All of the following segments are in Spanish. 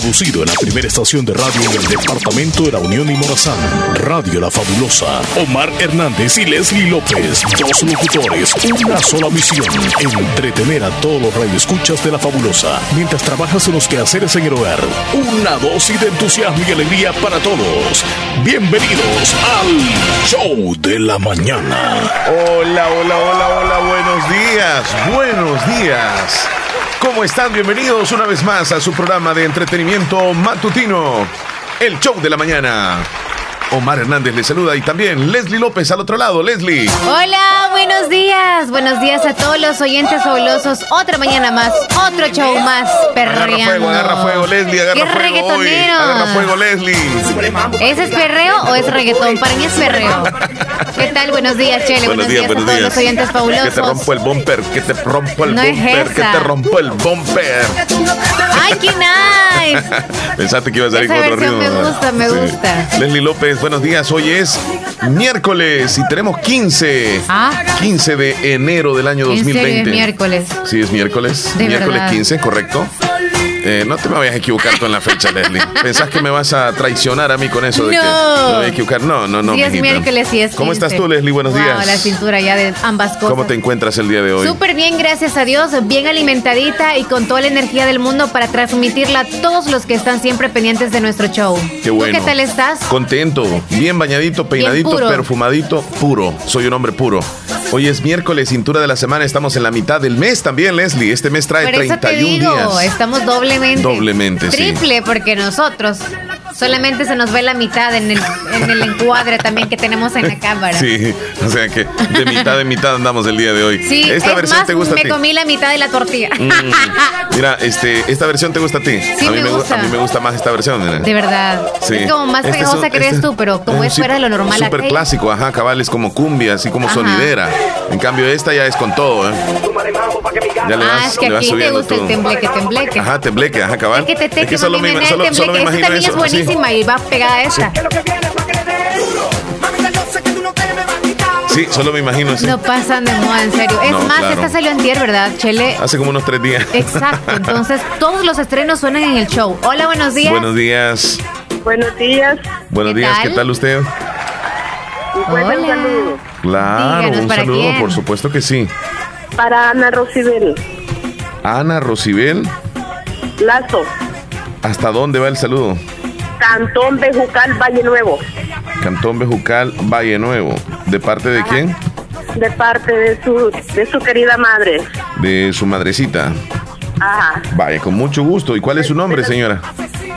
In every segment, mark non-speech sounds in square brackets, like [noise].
Producido en la primera estación de radio del departamento de la Unión y Morazán. Radio La Fabulosa. Omar Hernández y Leslie López. Dos locutores. Una sola misión. Entretener a todos los radioescuchas de La Fabulosa. Mientras trabajas en los quehaceres en el hogar. Una dosis de entusiasmo y alegría para todos. Bienvenidos al Show de la Mañana. Hola, hola, hola, hola. Buenos días. Buenos días. ¿Cómo están? Bienvenidos una vez más a su programa de entretenimiento matutino, el show de la mañana. Omar Hernández le saluda y también Leslie López al otro lado. Leslie. Hola, buenos días. Buenos días a todos los oyentes fabulosos. Otra mañana más, otro show más. Perreando. Agarra fuego, agarra fuego, Leslie. Agarra ¿Qué fuego hoy. Agarra fuego, Leslie. ¿Ese es perreo o es reggaetón? Para mí es perreo. ¿Qué tal? Buenos días, Chele. Buenos, días, buenos a todos los oyentes fabulosos. Que te rompo el bumper, que te rompo el bumper, que te rompo el bumper. ¡Ay, qué nice! [laughs] Pensaste que ibas a salir con otro ritmo. Me gusta, me gusta. Leslie López, buenos días. Hoy es miércoles y tenemos 15. ¿Ah? 15 de enero del año 2020. es miércoles. Sí, es miércoles. De miércoles verdad. 15, correcto. Eh, no te me vayas a equivocar tú en la fecha, Leslie. [laughs] ¿Pensás que me vas a traicionar a mí con eso de No. que me voy a equivocar? No, no, no. Sí, es miércoles y es ¿Cómo 15. estás tú, Leslie? Buenos Wow, días. la cintura ya de ambas cosas. ¿Cómo te encuentras el día de hoy? Súper bien, gracias a Dios, bien alimentadita y con toda la energía del mundo para transmitirla a todos los que están siempre pendientes de nuestro show. Qué bueno. ¿Tú qué tal estás? Contento, bien bañadito, peinadito, puro. perfumadito, puro. Soy un hombre puro. Hoy es miércoles, cintura de la semana, estamos en la mitad del mes también, Leslie. Este mes trae Por eso te 31 digo, días. estamos doblemente. Doblemente, sí. Triple, porque nosotros solamente se nos ve la mitad en el, en el encuadre también que tenemos en la cámara. Sí, o sea que de mitad en mitad andamos el día de hoy. Sí, esta es versión más, te gusta a me ti. comí la mitad de la tortilla. Mm, Mira, este, esta versión te gusta a ti. Sí, a mí me gu- gusta. A mí me gusta más esta versión. mira. De verdad. Sí. Es como más Este es pegajosa un- crees este tú, pero como es fuera de lo normal. Súper aquella. clásico, ajá, cabal, es como cumbia, así como Ajá. sonidera. En cambio, esta ya es con todo, ¿eh? Ya le Ah, vas, es que le vas aquí te gusta el tembleque, tembleque. Ajá, tembleque, ajá, cabal. Es que te teque, solo mami, me, me solo, el solo me imagino Esta también eso. es sí. buenísima y va pegada a esta. Sí, solo me imagino eso. No pasan de moda, en serio. Es No, más, claro. esta salió antier, ¿verdad, Chele? Hace como unos tres días. Exacto. [laughs] Entonces, todos los estrenos suenan en el show. Hola, buenos días. Buenos días. Buenos días. Buenos ¿Qué días? ¿qué tal usted? Pues un Hola. saludo Claro, Díganos, un ¿para saludo, quién? por supuesto que sí. para Ana Rosibel Ana Rosibel, Lazo, ¿hasta dónde va el saludo? Cantón Bejucal, Valle Nuevo, Cantón Bejucal, Valle Nuevo. ¿De parte de quién? de parte de su, de su querida madre. De su madrecita. Ajá. Vaya, con mucho gusto. ¿Y cuál es su nombre, señora?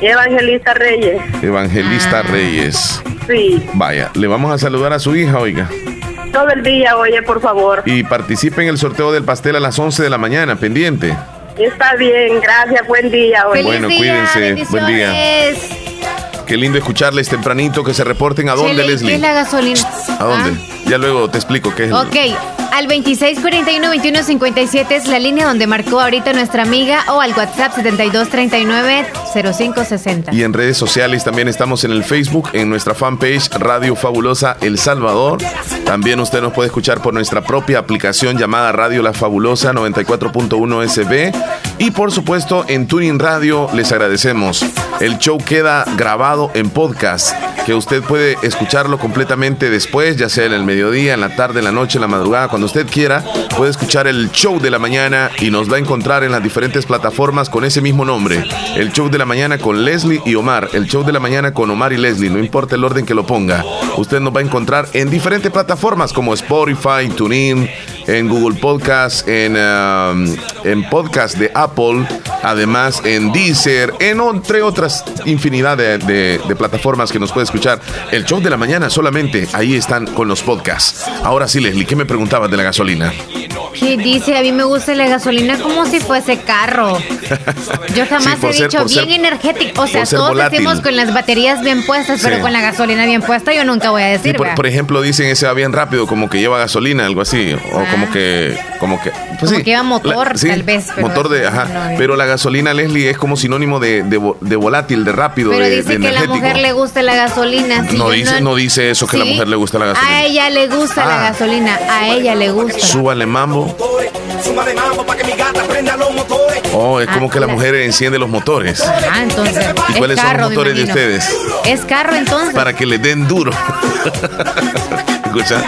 Evangelista Reyes. Evangelista Ah. Reyes. Sí. Vaya, le vamos a saludar a su hija, oiga. Todo el día, oye, por favor. Y participe en el sorteo del pastel a las 11 de la mañana, pendiente. Está bien, gracias, buen día. Feliz Bueno, día, cuídense. Buen día. Qué lindo escucharles tempranito que se reporten a dónde, Chele, ¿qué Leslie. es la gasolina? ¿A dónde? Ya luego te explico qué es. Ah, Ok, al 2641-2157 es la línea donde marcó ahorita nuestra amiga o al WhatsApp 7239-0560. Y en redes sociales también estamos en el Facebook, en nuestra fanpage Radio Fabulosa El Salvador. También usted nos puede escuchar por nuestra propia aplicación llamada Radio La Fabulosa 94.1 SB. Y por supuesto en Tuning Radio les agradecemos. El show queda grabado en podcast, que usted puede escucharlo completamente después, ya sea en el mediodía, en la tarde, en la noche, en la madrugada, cuando usted quiera. Puede escuchar el show de la mañana y nos va a encontrar en las diferentes plataformas con ese mismo nombre. El show de la mañana con Leslie y Omar. El show de la mañana con Omar y Leslie. No importa el orden que lo ponga. Usted nos va a encontrar en diferentes plataformas como Spotify, TuneIn, en Google Podcast, en, um, en podcast de Apple, además en Deezer, en entre otras infinidad de, de- de plataformas que nos puede escuchar. El show de la mañana solamente ahí están con los podcasts. Ahora sí, Leslie, ¿qué me preguntabas de la gasolina? Dice, a mí me gusta la gasolina como si fuese carro. [laughs] Yo jamás Sí, he ser- dicho ser- bien energético. O sea, todos volátil. decimos con las baterías bien puestas, pero Sí. con la gasolina bien puesta yo nunca voy a Sí, decir. por, ejemplo, dicen ese va bien rápido, como que lleva gasolina, algo así. O Ah. como que. Como que. pues Como que lleva motor, tal vez, pero motor de. Ajá. no, pero la gasolina, Leslie, es como sinónimo de, de, vo- de volátil, de rápido, Pero de, dice de que a la mujer le gusta la gasolina. Si No dice- no dice eso, que a la mujer le gusta la gasolina. A ella le gusta la Ah. gasolina. A ella le gusta. Súbale mambo. Oh, es como que la mujer enciende los motores. Ah, entonces. ¿Y cuáles son los motores de ustedes? Es carro entonces. Para que le den duro. Escucha.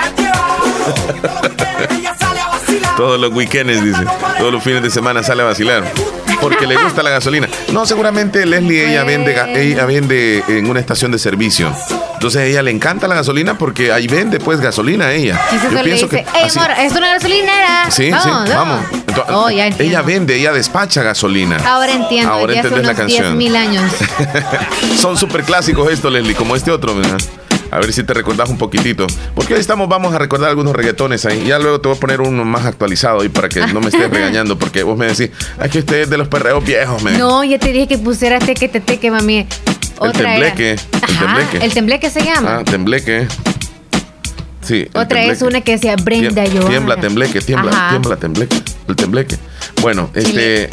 Todos los weekends, dice. Todos los fines de semana sale a vacilar. Porque le gusta la gasolina. No, seguramente Leslie, ella vende, ella vende en una estación de servicio. Entonces a ella le encanta la gasolina porque ahí vende pues gasolina a ella. Yo pienso que es una gasolinera. Sí, sí, vamos. Oh, ella vende, ella despacha gasolina. Ahora entiendo. Ahora entendés la canción. mil años. [laughs] Son súper clásicos estos, Leslie, como este otro, ¿verdad? A ver si te recordás un poquitito. Porque hoy estamos, vamos a recordar algunos reggaetones ahí. Ya luego te voy a poner uno más actualizado ahí para que no me estés [laughs] regañando. Porque vos me decís, ay, que usted es de los perreos viejos, me. No, ya te dije que pusieras teque, te teque, mami. Otra el tembleque. el tembleque. El tembleque se llama. Ah, tembleque. Sí. Otra es una que decía Brenda yo. Tiembla, tembleque, tiembla, tiembla, tembleque. El tembleque. Bueno, este.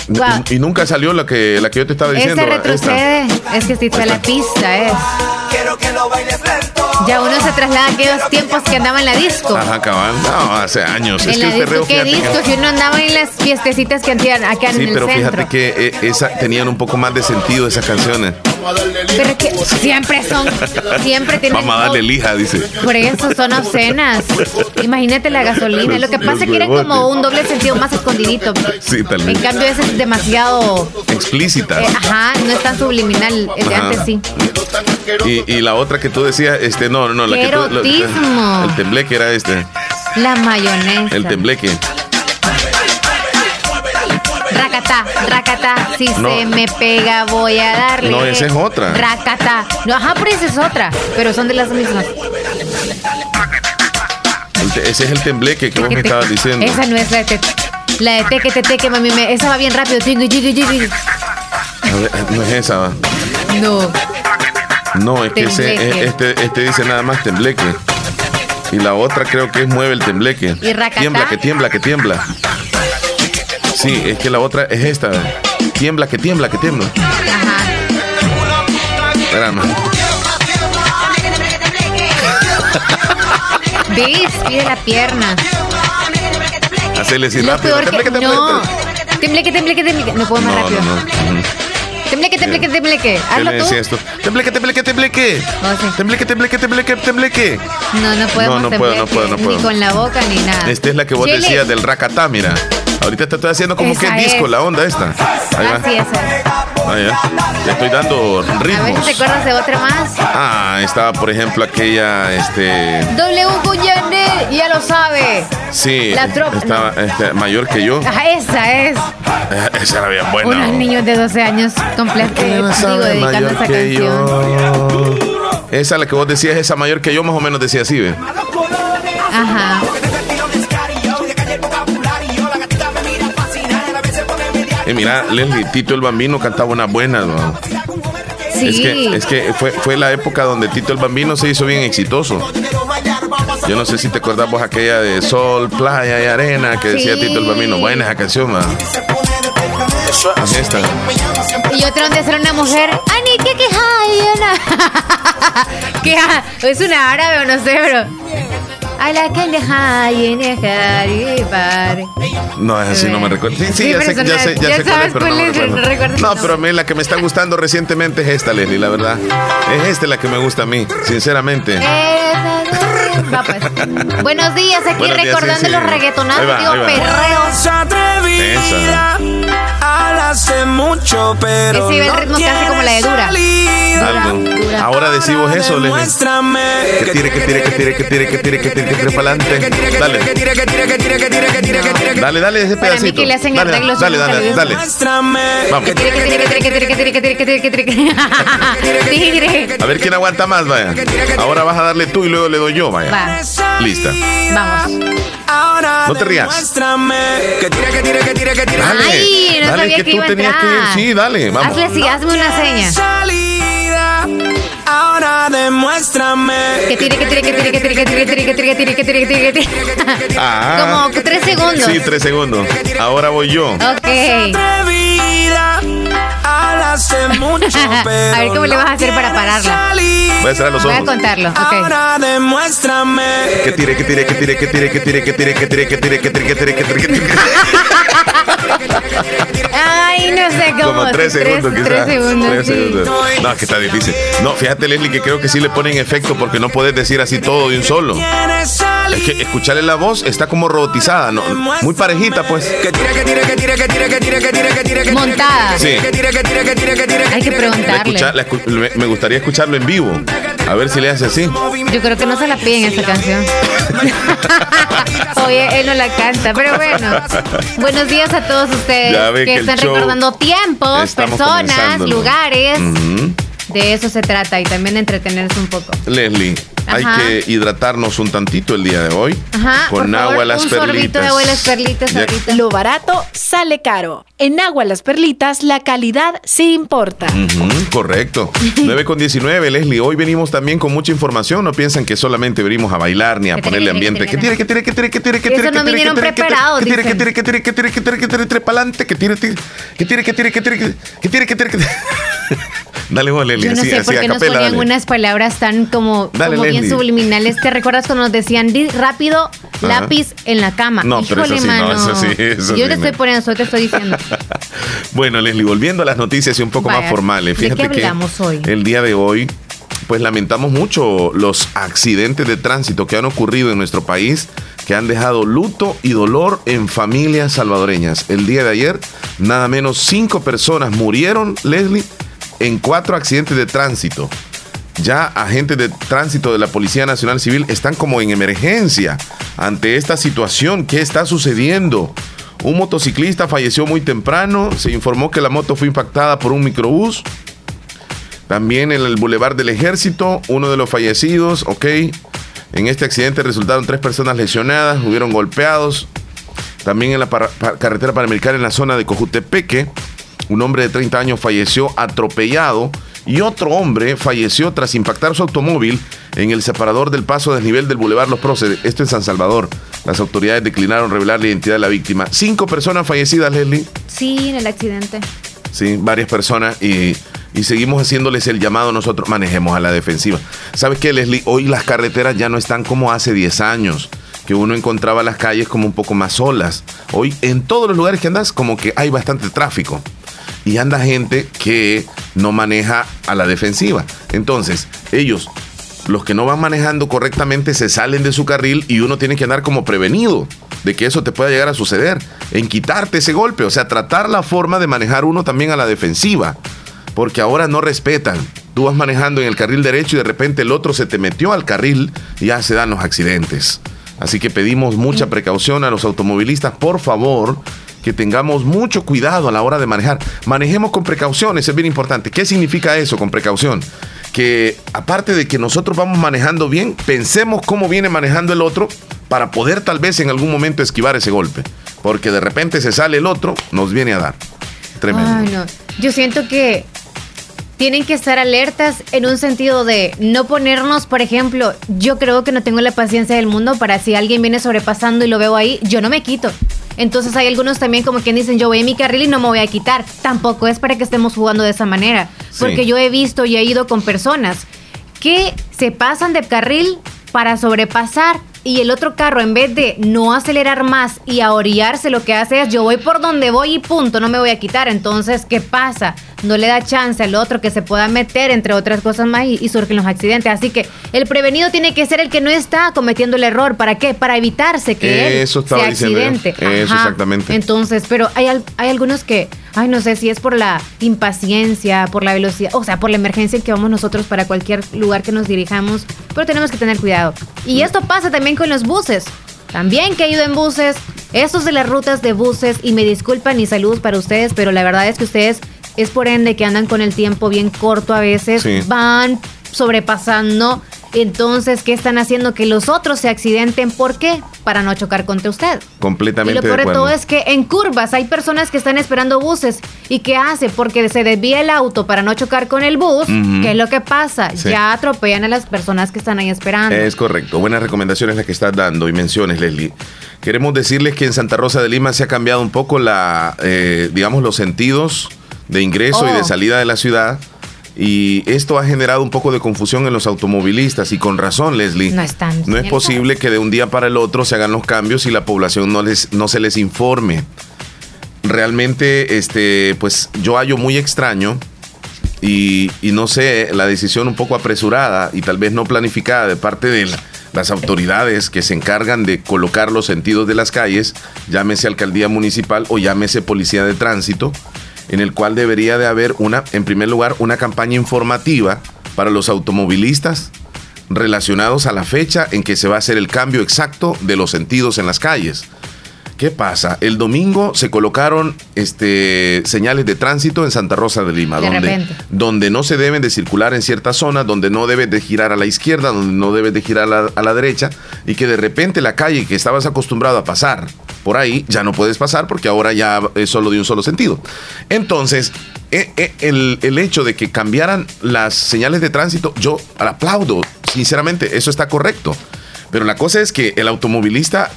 Y, nunca salió la que, la que yo te estaba diciendo. Ese retrocede. Es que si está la pista, es. Quiero que lo bailes ya uno se traslada a aquellos tiempos que andaba en la disco. Ajá, cabal. No, hace años. En es la que disco, ¿qué disco? Si uno andaba en las fiestecitas que hacían acá en el centro. Sí, pero fíjate que eh, esa, tenían un poco más de sentido esas canciones. Pero es que siempre son, [laughs] siempre tienen. Vamos a darle lija, dice. Por eso son obscenas. Imagínate la gasolina. Lo que pasa es que era como un doble sentido más escondidito. Sí, tal vez. En cambio, ese es demasiado. Explícita. Eh, ajá, no es tan subliminal. El de antes sí. Y, y, la otra que tú decías, este, no, no, la que tú, el tembleque era este. La mayonesa. El tembleque. Racata, racata, si se me pega voy a darle. No, esa es otra. Racata. No, ajá, pero esa es otra. Pero son de las mismas. Ese es el tembleque que vos me estabas diciendo. Esa no es la de La de teque, te, teque, mami. Me, esa va bien rápido. No es esa, va. No. No, es que ese, este, este dice nada más tembleque. Y la otra creo que es mueve el tembleque. ¿Y tiembla, que tiembla, que tiembla. Sí, es que la otra es esta. Tiembla, que tiembla, que tiembla. Ajá. Espérame. ¿Ves? Pide la pierna. Hacele así rápido. Tembleque, tembleque, no. Tembleque, tembleque, tembleque. No puedo más no, rápido. No, no. Tembleque, tembleque, tembleque. Hazlo tú. esto? Tembleque, tembleque, tembleque. Oh, tembleque, tembleque, tembleque, tembleque. No, no podemos No, no puedo, no puedo, no puedo. Ni con la boca ni nada. Esta es la que vos decías del racatá, mira. Ahorita te estoy haciendo como que disco la onda esta. Ahí va. Así es. Ahí Le estoy dando ritmos. A ver si te acuerdas de otra más. Ah, estaba por ejemplo aquella, este... W Guyane, ya lo sabe. Sí. La tropa. Estaba este, mayor que yo. Ajá, esa es. Eh, esa era bien buena. Unos niños de 12 años completos, digo, dedicando esa canción. Esa la que vos decías, esa mayor que yo, más o menos decía así, ¿ve? Ajá. Eh, mira, Leslie, Tito el Bambino cantaba una buena, ¿no? Sí. Es que, es que fue, fue la época donde Tito el Bambino se hizo bien exitoso. Yo no sé si te acordás vos aquella de Sol, Playa y Arena que decía Tito el Bambino. Buena esa canción, man. Es esta. Y otra donde era una mujer. Ani, ¿qué queja? [laughs] ¿Qué? Es una árabe o no sé, que le No, es así, no me recuerdo. Sí, sí, ya, sé, ya, sé, ya, sé cuál es, pero no me recuerdo. No, pero a mí la que me está gustando recientemente es esta, Leslie, la verdad. Es esta la que me gusta a mí, sinceramente. Pues. Buenos días, aquí recordando los reggaetonados, digo, perreos. Esa hace mucho, pero. Ese el ritmo casi como la de dura. Algo. Ahora decimos eso, le Que tire, que tire, que tire, que tire, que tire, que tire, que tire adelante. Dale. Dale, dale ese pedacito. Para mí que dale. Dale, dale. Vamos. A ver quién aguanta más, vaya. Ahora vas a darle tú y luego le doy yo, vaya. Va. Lista. Vamos. No te rías. Dale, Ay, no dale, sabía que, que tú tenías a que ir. Sí, dale, vamos. Hazle así, hazme una seña. Ahora demuéstrame. Que tire, que tire, que tire, que tire, que tire, que tire, que tire, que tire, que tire, que tire, que tire. Ah. Como tres segundos. Sí, tres segundos. Ahora voy yo. Ok. mucho, A ver cómo le vas a hacer para pararla. Voy a cerrar los Voy a ojos. contarlo, ok. Ahora demuéstrame. Que tire, que tire, que tire, que tire, que tire, que tire, que tire, que tire, que tire, que tire, que tire, que tire. Ay, no sé cómo. Como tres segundos, Tres, quizás. tres segundos, Tres sí. segundos. No, es que está difícil. No, fíjate, Leslie, que creo que sí le ponen efecto porque no puedes decir así todo de un solo. Es que escucharle la voz está como robotizada, ¿no? Muy parejita, pues. Que tire, que tire, que tire, que tire, que tire, que tire, que tire, que tire. Montada. Sí. Que tire, que tire, que tire, que tire, Hay que La preguntarle. escucha- la escu- me- me gustaría escucharlo en vivo. A ver si le hace así. Yo creo que no se la piden esa canción. Oye, él no la canta, pero bueno. Buenos días a todos ustedes Ya ve que, que están recordando tiempos, personas, lugares. De eso se trata y también de entretenerse un poco. Leslie, hay que hidratarnos un tantito el día de hoy. Ajá, Con por favor, agua las un perlitas. de agua las perlitas ahorita. Lo barato sale caro. En Agua Las Perlitas la calidad sí importa. Correcto. 9 con 19, Leslie. Hoy venimos también con mucha información. No piensan que solamente venimos a bailar ni a Que ponerle tire, que ambiente. tire, Que tire, que tire, que tire, que tire, que tire. no que tire, vinieron que tire, que tire, preparados, Que tire, que tire, que tire, que tire, que tire, que tire, que tire, pa'lante. Que tire, tire, que tire, que tire, que tire, que que tire, que tire, que tire. Dale vos, Leslie. Yo no así, sé por a qué nos ponían unas palabras tan como, Dale, como bien Subliminales. ¿Te recuerdas cuando nos decían "Di rápido lápiz en la cama? No, pero eso sí, no, eso sí, eso Yo sí, te estoy poniendo, eso te estoy diciendo. [laughs] Bueno, Leslie, volviendo a las noticias y un poco Vaya, más formales. ¿de qué Fíjate que hablamos hoy? el día de hoy, pues lamentamos mucho los accidentes de tránsito que han ocurrido en nuestro país, que han dejado luto y dolor en familias salvadoreñas. El día de ayer, nada menos cinco personas murieron, Leslie, en cuatro accidentes de tránsito. Ya agentes de tránsito de la Policía Nacional Civil están como en emergencia ante esta situación. ¿Qué está sucediendo? Un motociclista falleció muy temprano. Se informó que la moto fue impactada por un microbús. También en el Boulevard del Ejército, uno de los fallecidos, ok. En este accidente resultaron tres personas lesionadas, hubieron golpeados. También en la carretera panamericana en la zona de Cojutepeque, un hombre de 30 años falleció atropellado y otro hombre falleció tras impactar su automóvil en el separador del paso desnivel del Boulevard Los Próceres, esto en San Salvador. Las autoridades declinaron revelar la identidad de la víctima. Cinco personas fallecidas, Leslie. Sí, en el accidente. Sí, varias personas y, y seguimos haciéndoles el llamado nosotros, manejemos a la defensiva. ¿Sabes qué, Leslie? Hoy las carreteras ya no están como hace 10 años, que uno encontraba las calles como un poco más solas. Hoy en todos los lugares que andas como que hay bastante tráfico y anda gente que no maneja a la defensiva. Entonces, ellos, los que no van manejando correctamente, se salen de su carril y uno tiene que andar como prevenido de que eso te pueda llegar a suceder, en quitarte ese golpe, o sea, tratar la forma de manejar uno también a la defensiva, porque ahora no respetan. Tú vas manejando en el carril derecho y de repente el otro se te metió al carril y ya se dan los accidentes. Así que pedimos mucha precaución a los automovilistas, por favor, que tengamos mucho cuidado a la hora de manejar. Manejemos con precauciones, es bien importante. ¿Qué significa eso con precaución? Que aparte de que nosotros vamos manejando bien, pensemos cómo viene manejando el otro para poder tal vez en algún momento esquivar ese golpe. Porque de repente se sale el otro, nos viene a dar. Tremendo. Yo siento que tienen que estar alertas en un sentido de no ponernos, por ejemplo, yo creo que no tengo la paciencia del mundo para si alguien viene sobrepasando y lo veo ahí, yo no me quito. Entonces hay algunos también como quien dicen, yo voy en mi carril y no me voy a quitar. Tampoco es para que estemos jugando de esa manera. Sí. Porque yo he visto y he ido con personas que se pasan de carril para sobrepasar y el otro carro en vez de no acelerar más y a orillarse lo que hace es yo voy por donde voy y punto, no me voy a quitar. Entonces, ¿qué pasa? No le da chance al otro que se pueda meter entre otras cosas más y, y surgen los accidentes. Así que el prevenido tiene que ser el que no está cometiendo el error. ¿Para qué? Para evitarse que él Eso yo. accidente. Eso, exactamente. Entonces, pero hay, hay algunos que, ay, no sé si es por la impaciencia, por la velocidad, o sea, por la emergencia en que vamos nosotros para cualquier lugar que nos dirijamos, pero tenemos que tener cuidado. Y esto pasa también con los buses. También que he ido en buses, estos de las rutas de buses, y me disculpan y saludos para ustedes, pero la verdad es que ustedes es por ende que andan con el tiempo bien corto a veces, Sí. van sobrepasando. Entonces, ¿qué están haciendo? Que los otros se accidenten. ¿Por qué? Para no chocar contra usted. Y Completamente lo peor de de acuerdo. todo es que en curvas hay personas que están esperando buses. ¿Y qué hace? Porque se desvía el auto para no chocar con el bus. ¿Qué es lo que pasa? Sí. Ya atropellan a las personas que están ahí esperando. Es correcto. Buenas recomendaciones las que estás dando y menciones, Leslie. Queremos decirles que en Santa Rosa de Lima se ha cambiado un poco la, eh, digamos, los sentidos de ingreso y de Oh. salida de la ciudad. Y esto ha generado un poco de confusión en los automovilistas y con razón, Leslie. No están No es posible que de un día para el otro se hagan los cambios y la población no, les, no se les informe. Realmente, este, pues yo hallo muy extraño y, y no sé, la decisión un poco apresurada y tal vez no planificada de parte de la- las autoridades que se encargan de colocar los sentidos de las calles, llámese alcaldía municipal o llámese policía de tránsito, en el cual debería de haber una, en primer lugar, una campaña informativa para los automovilistas relacionados a la fecha en que se va a hacer el cambio exacto de los sentidos en las calles. ¿Qué pasa? El domingo se colocaron este, señales de tránsito en Santa Rosa de Lima, De donde, donde no se deben de circular en ciertas zonas, donde no debes de girar a la izquierda, donde no debes de girar a la, a la derecha, y que de repente la calle que estabas acostumbrado a pasar por ahí, ya no puedes pasar porque ahora ya es solo de un solo sentido. Entonces, eh, eh, el, el hecho de que cambiaran las señales de tránsito, yo aplaudo, sinceramente, eso está correcto. Pero la cosa es que el automovilista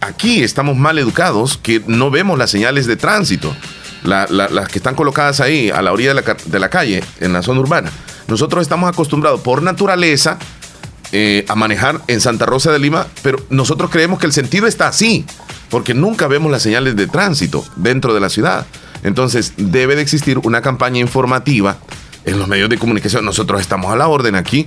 aquí estamos mal educados que no vemos las señales de tránsito, la- la- las que están colocadas ahí a la orilla de la, ca- de la calle, en la zona urbana. Nosotros estamos acostumbrados por naturaleza eh, a manejar en Santa Rosa de Lima, pero nosotros creemos que el sentido está así, porque nunca vemos las señales de tránsito dentro de la ciudad. Entonces debe de existir una campaña informativa en los medios de comunicación. Nosotros estamos a la orden aquí,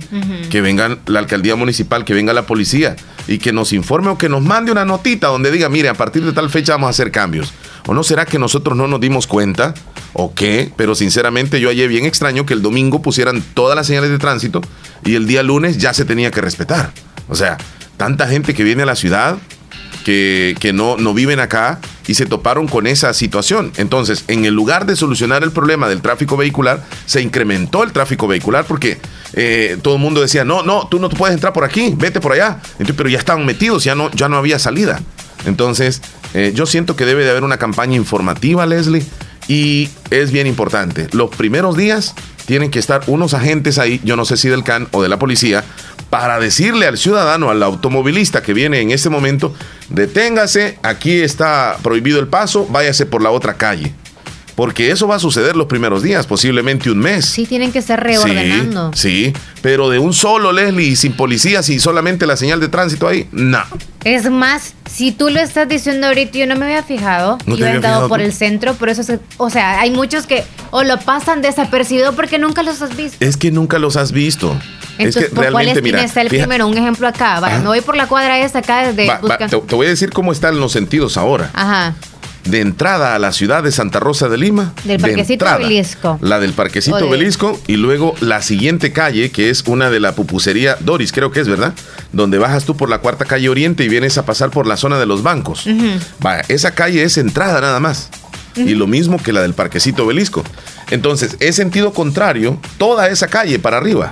que venga la alcaldía municipal, que venga la policía y que nos informe o que nos mande una notita donde diga, mire, a partir de tal fecha vamos a hacer cambios. ¿O no será que nosotros no nos dimos cuenta? ¿O qué? Pero sinceramente yo hallé bien extraño que el domingo pusieran todas las señales de tránsito y el día lunes ya se tenía que respetar. O sea, tanta gente que viene a la ciudad que, que no, no viven acá y se toparon con esa situación. Entonces, en el lugar de solucionar el problema del tráfico vehicular, se incrementó el tráfico vehicular porque eh, todo el mundo decía, no, no, tú no puedes entrar por aquí, vete por allá. Entonces, pero ya estaban metidos, ya no, ya no había salida. Entonces, eh, yo siento que debe de haber una campaña informativa, Leslie, y es bien importante. Los primeros días tienen que estar unos agentes ahí, yo no sé si del CAN o de la policía, para decirle al ciudadano, al automovilista que viene en este momento, deténgase, aquí está prohibido el paso, váyase por la otra calle. Porque eso va a suceder los primeros días, posiblemente un mes. Sí, tienen que estar reordenando. Sí, sí, pero de un solo Leslie y sin policías y solamente la señal de tránsito ahí, no. Es más, si tú lo estás diciendo ahorita, yo no me había fijado. ¿No te yo he andado por tú? el centro, por eso, se- o sea, hay muchos que o lo pasan desapercibido porque nunca los has visto. Es que nunca los has visto. Entonces, es que ¿por cuál esquina mira, está el fija- primero? Un ejemplo acá. Vaya, me voy por la cuadra esa acá desde Va- te, te voy a decir cómo están los sentidos ahora. Ajá. De entrada a la ciudad de Santa Rosa de Lima. Del de Parquecito entrada, Obelisco. La del Parquecito de- Obelisco. Y luego la siguiente calle, que es una de la pupusería Doris, creo que es, ¿verdad? Donde bajas tú por la cuarta calle Oriente y vienes a pasar por la zona de los bancos. Vaya, esa calle es entrada nada más. Y lo mismo que la del Parquecito Obelisco. Entonces, es sentido contrario toda esa calle para arriba.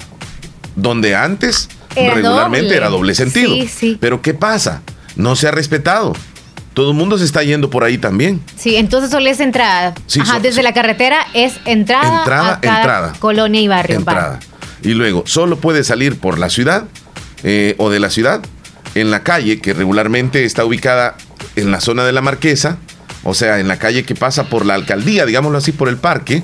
Donde antes Era regularmente doble. era doble sentido. Sí, sí. Pero ¿qué pasa? No se ha respetado. Todo el mundo se está yendo por ahí también. Sí, entonces solo es entrada. Sí, Ajá, so- desde so- la carretera es entrada, Entrada, a cada entrada. colonia y barrio. Entrada. Y luego, solo puede salir por la ciudad eh, o de la ciudad en la calle que regularmente está ubicada en la zona de la Marquesa, o sea, en la calle que pasa por la alcaldía, digámoslo así, por el parque.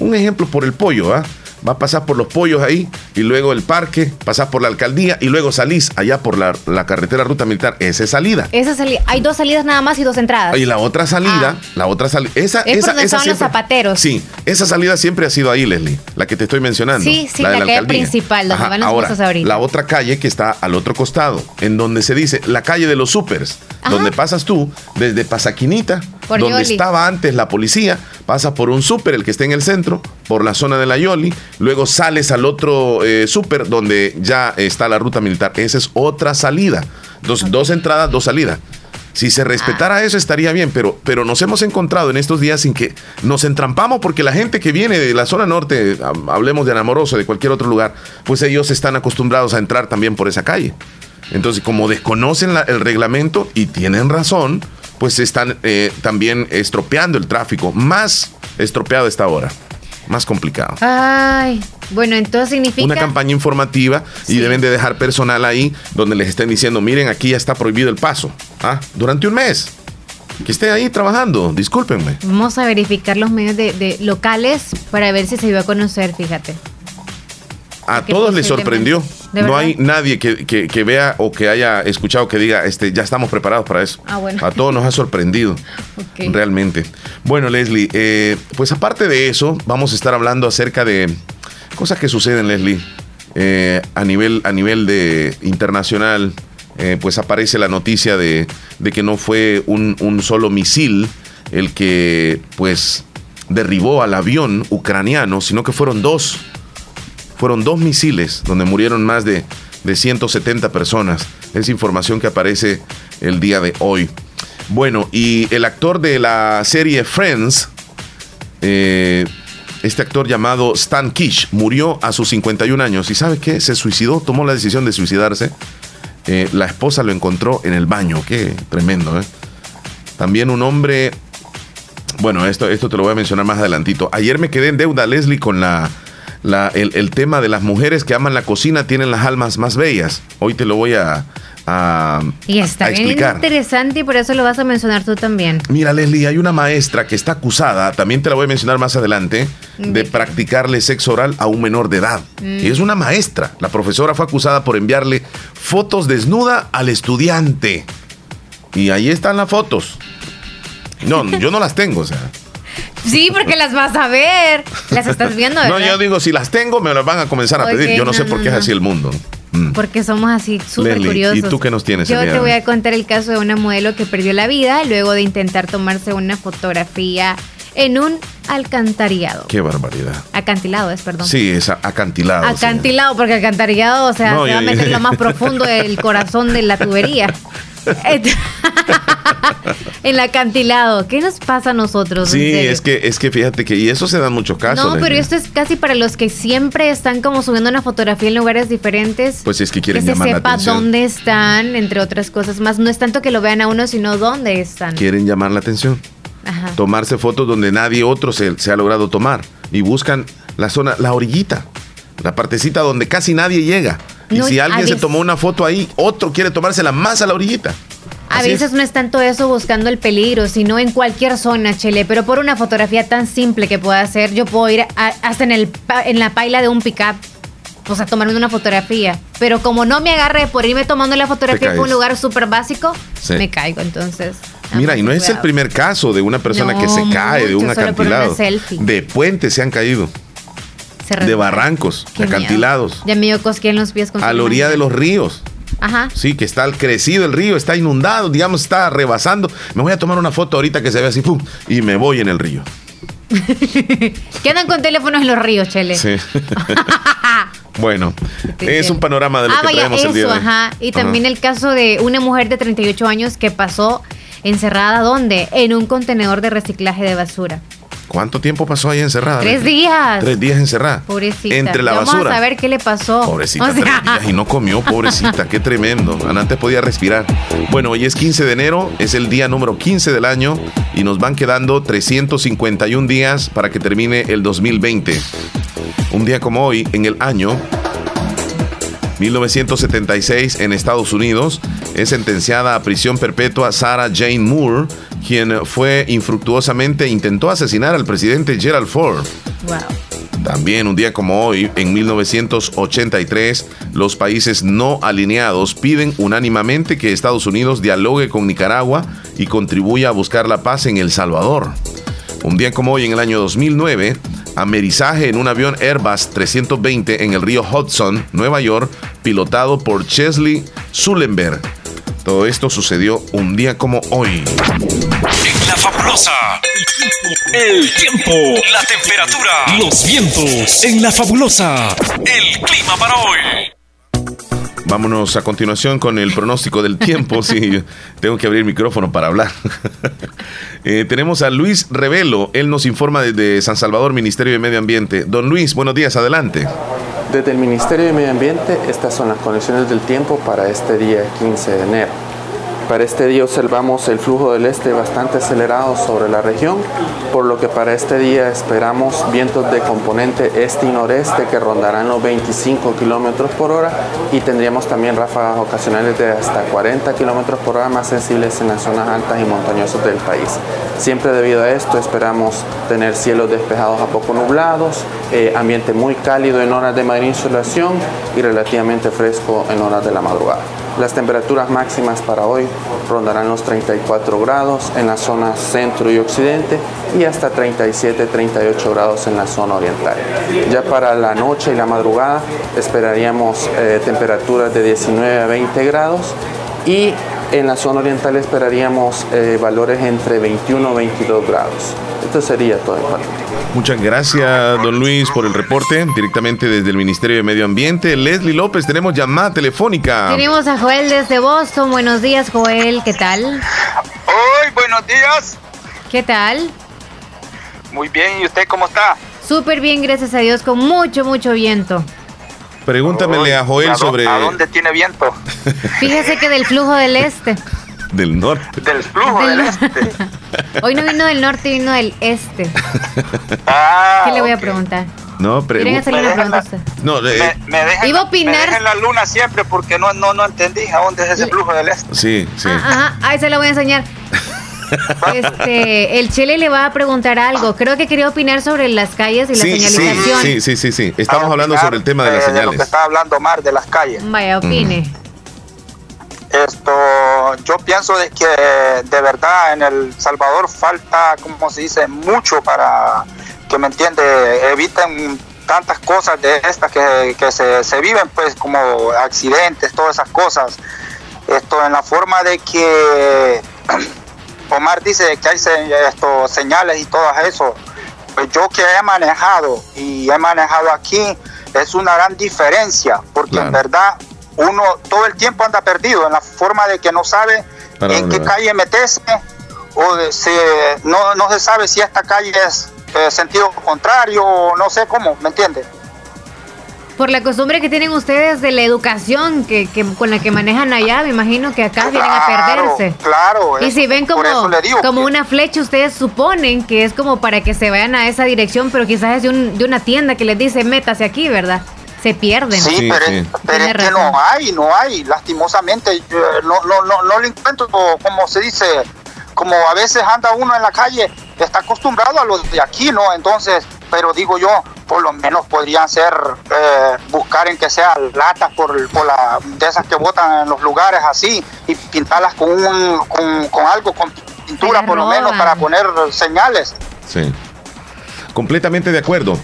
Un ejemplo por el pollo, ¿ah? Va a pasar por los pollos ahí y luego el parque, pasás por la alcaldía y luego salís allá por la, la carretera ruta militar. Esa es salida. Esa sali- hay dos salidas nada más y dos entradas. Y la otra salida, Ah. la otra salida, esa, Es por donde esa los zapateros. Sí, esa salida siempre ha sido ahí, Leslie, la que te estoy mencionando. Sí, sí, la calle principal, donde van los ahora, ahorita. La otra calle que está al otro costado, en donde se dice la calle de los supers, Ajá. donde pasas tú desde Pasaquinita, Por donde Yoli. estaba antes la policía, pasas por un súper, el que está en el centro, por la zona de la Yoli, luego sales al otro eh, súper donde ya está la ruta militar. Esa es otra salida. Dos, dos entradas, dos salidas. Si se Ah. respetara eso estaría bien, pero, pero nos hemos encontrado en estos días sin que nos entrampamos porque la gente que viene de la zona norte, hab- hablemos de Anamoroso, de cualquier otro lugar, pues ellos están acostumbrados a entrar también por esa calle. Entonces, como desconocen la- el reglamento y tienen razón, pues están eh, también estropeando el tráfico. Más estropeado está ahora. Más complicado. Ay, bueno, entonces significa. Una campaña informativa y deben de dejar personal ahí donde les estén diciendo, miren, aquí ya está prohibido el paso. ¿ah? Durante un mes. que esté ahí trabajando, discúlpenme. Vamos a verificar los medios de, de locales para ver si se dio a conocer, fíjate. A todos les sorprendió. ¿De No hay nadie que, que- que vea o que haya escuchado que diga, este, ya estamos preparados para eso. Ah, bueno. A todos nos ha sorprendido. [laughs] Realmente. Bueno, Leslie, eh, pues aparte de eso, vamos a estar hablando acerca de cosas que suceden, Leslie, eh, a nivel, a nivel de internacional. eh, pues aparece la noticia de, de que no fue un, un solo misil el que pues derribó al avión ucraniano, sino que fueron dos. Fueron dos misiles donde murieron más de, de 170 personas. Es información que aparece el día de hoy. Bueno, y el actor de la serie Friends, eh, este actor llamado Stan Kish, murió a sus 51 años. ¿Y sabe qué? Se suicidó, tomó la decisión de suicidarse. Eh, la esposa lo encontró en el baño. Qué tremendo, ¿eh? También un hombre bueno, esto, esto te lo voy a mencionar más adelantito. Ayer me quedé en deuda, Leslie, con la, la- el, el tema de las mujeres que aman la cocina tienen las almas más bellas. Hoy te lo voy a, a, Y está a bien explicar. interesante y por eso lo vas a mencionar tú también. Mira, Leslie, hay una maestra que está acusada, también te la voy a mencionar más adelante, de ¿De practicarle sexo oral a un menor de edad. Mm. Y es una maestra. La profesora fue acusada por enviarle fotos desnuda al estudiante. Y ahí están las fotos. No, yo no las tengo, o sea. Sí, porque las vas a ver. Las estás viendo, No, ¿verdad? yo digo, si las tengo, me las van a comenzar a pedir. Yo no, sé no, por no, qué es no. así el mundo. Mm. Porque somos así súper curiosos. ¿y tú qué nos tienes Yo te voy a contar el caso de una modelo que perdió la vida luego de intentar tomarse una fotografía en un alcantarillado. Qué barbaridad. Acantilado es, perdón. Sí, es acantilado. sí. Acantilado, porque alcantarillado, o sea, No, se va a yo- meter lo más profundo del corazón de la tubería. [laughs] [laughs] El acantilado. ¿Qué nos pasa a nosotros? Sí, es que, es que fíjate que, y eso se da en muchos casos. No, pero esto es casi para los que siempre están como subiendo una fotografía en lugares diferentes. Pues es que quieren que se la sepa atención. dónde están, entre otras cosas más. No es tanto que lo vean a uno, sino dónde están. Quieren llamar la atención. Ajá. Tomarse fotos donde nadie otro se, se ha logrado tomar. Y buscan la zona, la orillita. La partecita donde casi nadie llega. Y No, si alguien se tomó una foto ahí, otro quiere tomársela más a la orillita. A Así veces es. no es tanto eso buscando el peligro, sino en cualquier zona, Chele. Pero por una fotografía tan simple que pueda hacer, yo puedo ir a- hasta en, el, en la paila de un pickup. O sea, tomarme una fotografía. Pero como no me agarre por irme tomando la fotografía por un lugar súper básico, Sí. me caigo. Entonces. Mira, y no es el primer caso de una persona No, que se cae de un acantilado. De puentes se han caído, de barrancos, Qué miedo. acantilados, Ya me dio en los pies con a la orilla de los ríos. Ajá. Sí, que está crecido el río, está inundado, digamos, está rebasando. Me voy a tomar una foto ahorita que se ve así, pum, y me voy en el río. [laughs] ¿Qué andan con teléfonos en los ríos, Chele? Sí. [laughs] bueno, es un panorama de lo ah, que vaya, traemos eso, el día de hoy. ajá. Y Ajá. también el caso de una mujer de 38 años que pasó encerrada, ¿dónde? En un contenedor de reciclaje de basura. ¿Cuánto tiempo pasó ahí encerrada? Tres días. Tres días encerrada. Pobrecita. Entre la basura. Vamos a ver qué le pasó. Pobrecita, O sea, tres días y no comió, [laughs] pobrecita, qué tremendo. Antes podía respirar. Bueno, hoy es 15 de enero, es el día número 15 del año y nos van quedando 351 días para que termine el 2020. Un día como hoy, en el año 1976, en Estados Unidos, es sentenciada a prisión perpetua Sarah Jane Moore, quien fue infructuosamente intentó asesinar al presidente Gerald Ford. wow. También un día como hoy, en 1983, los países no alineados piden unánimemente que Estados Unidos dialogue con Nicaragua y contribuya a buscar la paz en El Salvador. Un día como hoy, en el año 2009, amerizaje en un avión Airbus 320 en el río Hudson, Nueva York, pilotado por Chesley Sullenberg. Todo esto sucedió un día como hoy. En la fabulosa. El tiempo. La temperatura. Los vientos. En la fabulosa. El clima para hoy. Vámonos a continuación con el pronóstico del tiempo. Sí, tengo que abrir el micrófono para hablar. [laughs] Eh, tenemos a Luis Revelo. Él nos informa desde San Salvador, Ministerio de Medio Ambiente. Don Luis, buenos días, adelante. Desde el Ministerio de Medio Ambiente, estas son las condiciones del tiempo para este día 15 de enero. Para este día observamos el flujo del este bastante acelerado sobre la región, por lo que para este día esperamos vientos de componente este y noreste que rondarán los 25 kilómetros por hora y tendríamos también ráfagas ocasionales de hasta 40 kilómetros por hora más sensibles en las zonas altas y montañosas del país. Siempre debido a esto esperamos tener cielos despejados a poco nublados, eh, ambiente muy cálido en horas de mayor insolación y relativamente fresco en horas de la madrugada. Las temperaturas máximas para hoy rondarán los 34 grados en la zona centro y occidente y hasta 37-38 grados en la zona oriental. Ya para la noche y la madrugada esperaríamos eh, temperaturas de 19 a 20 grados y en la zona oriental esperaríamos eh, valores entre 21 y 22 grados. Esto sería todo en. Muchas gracias, don Luis, por el reporte directamente desde el Ministerio de Medio Ambiente. Leslie López, tenemos llamada telefónica. Tenemos a Joel desde Boston. Buenos días, Joel. ¿Qué tal? Hoy, buenos días. ¿Qué tal? Muy bien, ¿y usted cómo está? Súper bien, gracias a Dios, con mucho, mucho viento. Pregúntamele a Joel ¿A sobre... ¿A dónde tiene viento? [laughs] Fíjese que del flujo del este. Del norte. Del flujo Del del este. Hoy no vino del norte, vino del este. [laughs] Ah, ¿Qué le voy a ok. preguntar? No, ¿Quieren pregunta. hacerle una pregunta a usted? No, eh, Me, me dejan, Iba a me opinar- dejan la luna siempre porque no, no, no entendí a dónde es ese flujo del este. sí, sí. Ah, Ajá, ahí se la voy a enseñar. Este, el Chele le va a preguntar algo. Creo que quería opinar sobre las calles y la Sí, sí, señalización. sí, sí, sí, sí. Estamos hablando sobre el tema de las eh, De lo que señales. está hablando Mar de las calles. Vaya, opine. Esto, yo pienso de que de verdad en El Salvador falta, como se dice, mucho para que me entiende, eviten tantas cosas de estas que, que se, se viven, pues como accidentes, todas esas cosas. Esto en la forma de que Omar dice que hay se- esto, señales y todo eso. Pues yo que he manejado y he manejado aquí, es una gran diferencia, porque Claro. en verdad uno todo el tiempo anda perdido en la forma de que no sabe ¿Para en qué va? calle meterse o de- se, no, no se sabe si esta calle es eh, sentido contrario o no sé cómo, ¿me entiende? Por la costumbre que tienen ustedes de la educación que, que- con la que manejan allá, me imagino que acá vienen a perderse. Claro, Y si ven como, digo como que- una flecha, ustedes suponen que es como para que se vayan a esa dirección, pero quizás es de, un- de una tienda que les dice métase aquí, ¿verdad? Se pierden. Sí, Sí, pero, sí. pero es que no hay, no hay, lastimosamente, yo, eh, no, no, no, no le encuentro, como se dice, como a veces anda uno en la calle, está acostumbrado a los de aquí, ¿no? Entonces, pero digo yo, por lo menos podrían ser, eh, buscar en que sea latas por, por la, de esas que botan en los lugares así, y pintarlas con, un, con, con algo, con pintura por lo menos, para poner señales. Sí. Completamente de acuerdo.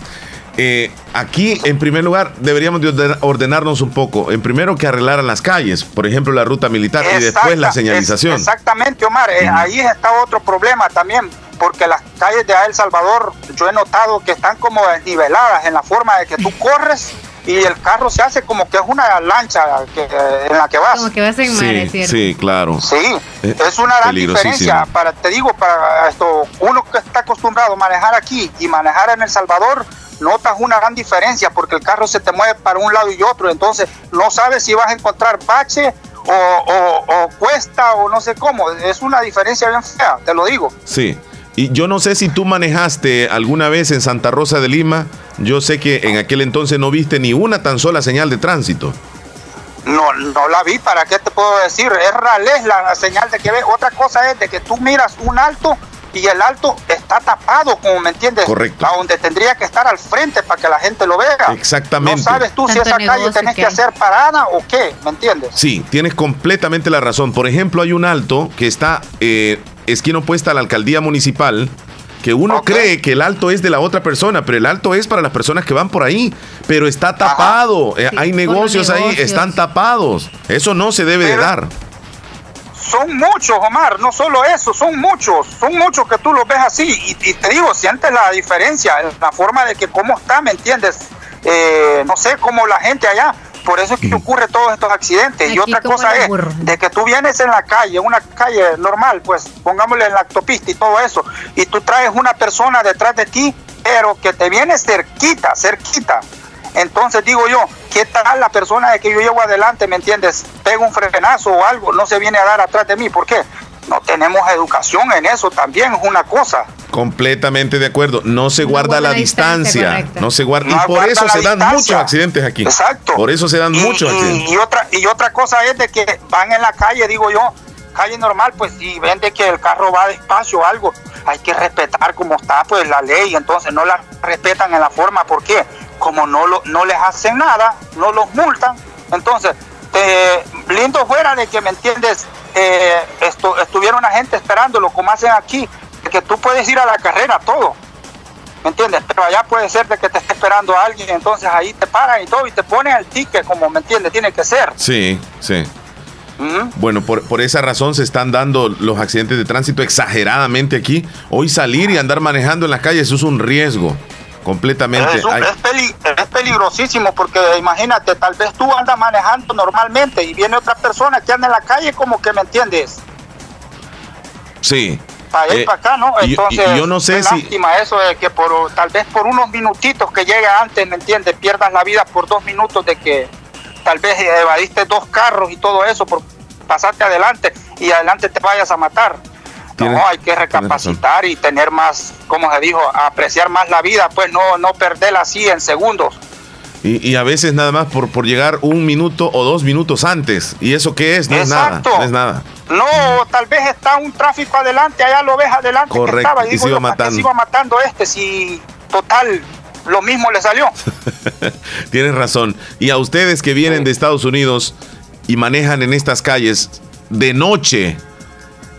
Eh, aquí, en primer lugar, deberíamos de orden- ordenarnos un poco. En primero que arreglaran las calles, por ejemplo, la ruta militar y después la señalización. es- exactamente, Omar. Eh, ahí está otro problema también, porque las calles de El Salvador, yo he notado que están como desniveladas en la forma de que tú corres y el carro se hace como que es una lancha que, en la que vas. Como que vas en mar, es Sí, cierto. sí, claro. Sí, Eh, es una gran diferencia. Para, te digo, para esto, uno que está acostumbrado a manejar aquí y manejar en El Salvador, notas una gran diferencia porque el carro se te mueve para un lado y otro. Entonces, no sabes si vas a encontrar bache o, o- o cuesta o no sé cómo. Es una diferencia bien fea, te lo digo. Sí. Y yo no sé si tú manejaste alguna vez en Santa Rosa de Lima. Yo sé que en aquel entonces no viste ni una tan sola señal de tránsito. No, no la vi, ¿para qué te puedo decir? Es ralés la señal de que ve. Otra cosa es de que tú miras un alto y el alto está tapado, como me entiendes. Correcto. A donde tendría que estar al frente para que la gente lo vea. Exactamente. No sabes tú si esa calle tenés que hacer parada o qué, ¿me entiendes? Sí, tienes completamente la razón. Por ejemplo, hay un alto que está eh, esquina opuesta a la alcaldía municipal. Que uno cree que el alto es de la otra persona, pero el alto es para las personas que van por ahí. Pero está tapado. Eh, Sí, hay negocios ahí, están tapados. Eso no se debe de dar. Son muchos, Omar, no solo eso, son muchos, son muchos que tú los ves así. Y, y te digo, sientes la diferencia, en la forma de que cómo está, ¿me entiendes? Eh, no sé cómo la gente allá. Por eso es que ocurre todos estos accidentes. y otra cosa es de que tú vienes en la calle, una calle normal, pues pongámosle en la autopista y todo eso, y tú traes una persona detrás de ti, pero que te viene cerquita, cerquita. Entonces digo yo, ¿qué tal la persona de que yo llevo adelante, me entiendes? Pega un frenazo o algo, no se viene a dar atrás de mí. ¿Por qué? No tenemos educación en eso también, es una cosa. Completamente de acuerdo. No se guarda la distancia. no se guarda. No y por eso se dan muchos accidentes aquí. Exacto. Por eso se dan Y- muchos y, accidentes. y otra, y otra cosa es de que van en la calle, digo yo, calle normal, pues si ven de que el carro va despacio o algo, hay que respetar como está pues la ley, entonces no la respetan en la forma, ¿por qué? Como no, lo, no les hacen nada, no los multan, entonces, eh, lindo fuera de que, ¿me entiendes? Eh, esto, estuviera una gente esperándolo, como hacen aquí, de que tú puedes ir a la carrera, todo. ¿Me entiendes? Pero allá puede ser de que te esté esperando alguien, entonces ahí te paran y todo y te ponen el ticket, como me entiendes, tiene que ser. Sí, sí. Bueno, por, por esa razón se están dando los accidentes de tránsito exageradamente aquí. Hoy salir y andar manejando en las calles es un riesgo. Completamente. Es, un- es peli- es peligrosísimo porque imagínate, tal vez tú andas manejando normalmente y viene otra persona que anda en la calle como que me entiendes, sí. para y Eh, para acá, ¿no? Entonces, y yo no sé es si- lástima eso de que por tal vez por unos minutitos que llega antes, ¿me entiendes? Pierdas la vida por dos minutos de que tal vez evadiste dos carros y todo eso por pasarte adelante y adelante te vayas a matar. Tienes- no, hay que recapacitar y tener más, como se dijo, apreciar más la vida, pues no, no perderla así en segundos. Y, y a veces nada más por, por llegar un minuto o dos minutos antes. ¿Y eso qué es? No es nada. No es nada. No, tal vez está un tráfico adelante, allá lo ves adelante que Correcto, estaba. y digo se iba yo, ¿para qué matando. se iba matando este si total lo mismo le salió. [laughs] Tienes razón. Y a ustedes que vienen de Estados Unidos y manejan en estas calles de noche,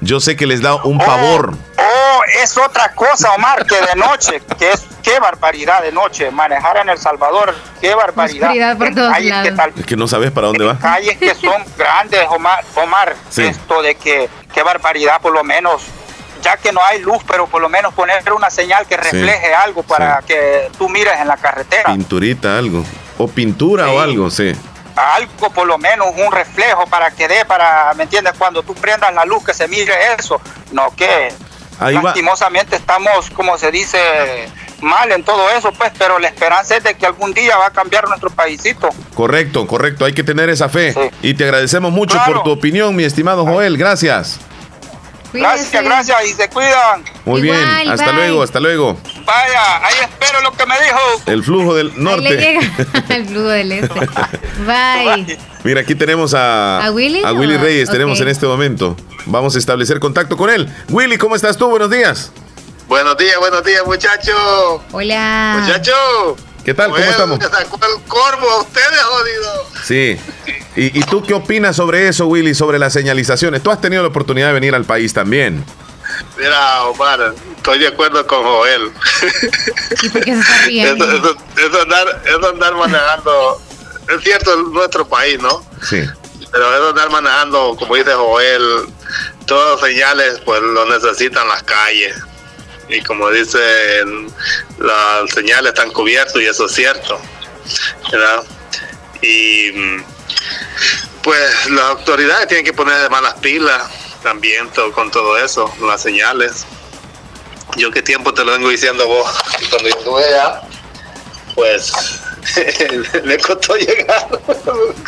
yo sé que les da un pavor. Oh, es otra cosa, Omar, que de noche, que es qué barbaridad de noche, manejar en El Salvador, qué barbaridad. Por En todos calles que tal- Es que no sabes para dónde va. calles que son [laughs] grandes, Omar, Omar Sí. esto de que qué barbaridad, por lo menos, ya que no hay luz, pero por lo menos poner una señal que Sí. refleje algo para que tú mires en la carretera. Pinturita, algo. O pintura o algo, sí. Algo por lo menos un reflejo para que dé para me entiendes cuando tú prendas la luz que se mire eso no que Ahí va. lastimosamente estamos como se dice mal en todo eso pues pero la esperanza es de que algún día va a cambiar nuestro paísito Correcto, correcto. Hay que tener esa fe. Sí. Y te agradecemos mucho Claro. por tu opinión, mi estimado Joel. Gracias. Gracias gracias y se cuidan Muy Igual, bien. Hasta bye. luego, hasta luego. vaya ahí espero lo que me dijo El flujo del Ahí le norte. llega [laughs] el flujo del este. Bye. Mira, aquí tenemos a, ¿A Willy o- Reyes, tenemos en este momento. Vamos a establecer contacto con él. Willy, ¿cómo estás tú? Buenos días. Buenos días, buenos días, muchachos. Hola. Muchachos. ¿Qué tal? ¿Cómo estamos? Sacó el corvo a ustedes, jodido. Sí. ¿Y, y tú qué opinas sobre eso, Willy, sobre las señalizaciones? Tú has tenido la oportunidad de venir al país también. Mira, Omar, estoy de acuerdo con Joel. ¿Y por qué se está Eso, riendo? eso- eso andar, eso andar manejando, es cierto, es nuestro país, ¿no? Sí. Pero eso andar manejando, como dice Joel, todas las señales, pues lo necesitan las calles. Y como dicen, las señales están cubiertas y eso es cierto. ¿verdad? Y pues las autoridades tienen que poner más las pilas también to- con todo eso, las señales. Yo qué tiempo te lo vengo diciendo vos, y cuando yo estuve allá, pues [laughs] le costó llegar.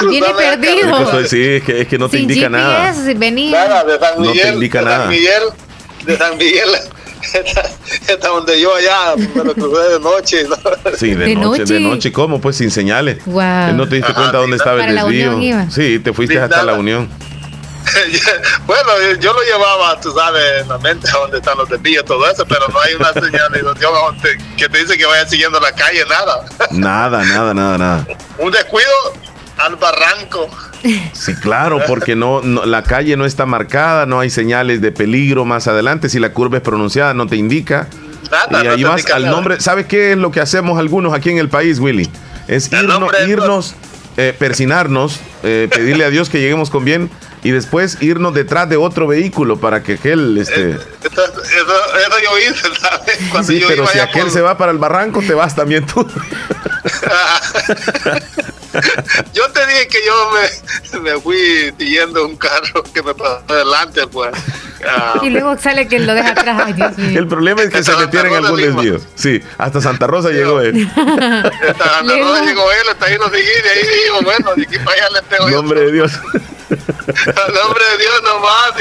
Viene perdido. Es que estoy- sí, es que, es que no te Sin indica nada. GPS. Nada, de San No te indica de nada. San Miguel, de San Miguel, hasta, donde yo allá, me lo crucé de noche. ¿no? Sí, de, ¿De noche, de noche? noche, ¿cómo? Pues sin señales. Guau. Eh, ¿No te diste Ajá, cuenta sí, dónde estaba el la desvío? Sí, te fuiste Sin hasta la nada. Unión. [laughs] bueno, yo lo llevaba, tú sabes, en la mente a donde están los desvíos, todo eso, pero no hay una señalización que te dice que vaya siguiendo la calle, nada. Nada, nada, nada, nada. Un descuido al barranco. Sí, claro, porque no, no- la calle no está marcada, no hay señales de peligro más adelante. Si la curva es pronunciada, no te indica. Nada, y no ahí te vas al nada. nombre. ¿Sabes qué es lo que hacemos algunos aquí en el país, Willy? Es irnos, irnos eh, persinarnos, eh, pedirle a Dios que lleguemos con bien y después irnos detrás de otro vehículo para que aquel, este, Eso, yo hice, ¿sabes? Cuando sí, yo pero iba si aquel por- se va para el barranco, te vas también tú. [laughs] yo te dije que yo me, me fui siguiendo un carro que me pasó adelante, pues. Ah, Y luego sale que lo deja atrás. Ay, Dios mío. El problema es que se metieron en algún desvío. Sí, hasta Santa Rosa llegó él. [laughs] Está Santa Rosa llegó él, está ahí no seguí, de ahí dijo, bueno, de aquí para allá le yo. Nombre de Dios. [laughs] Al nombre de Dios nomás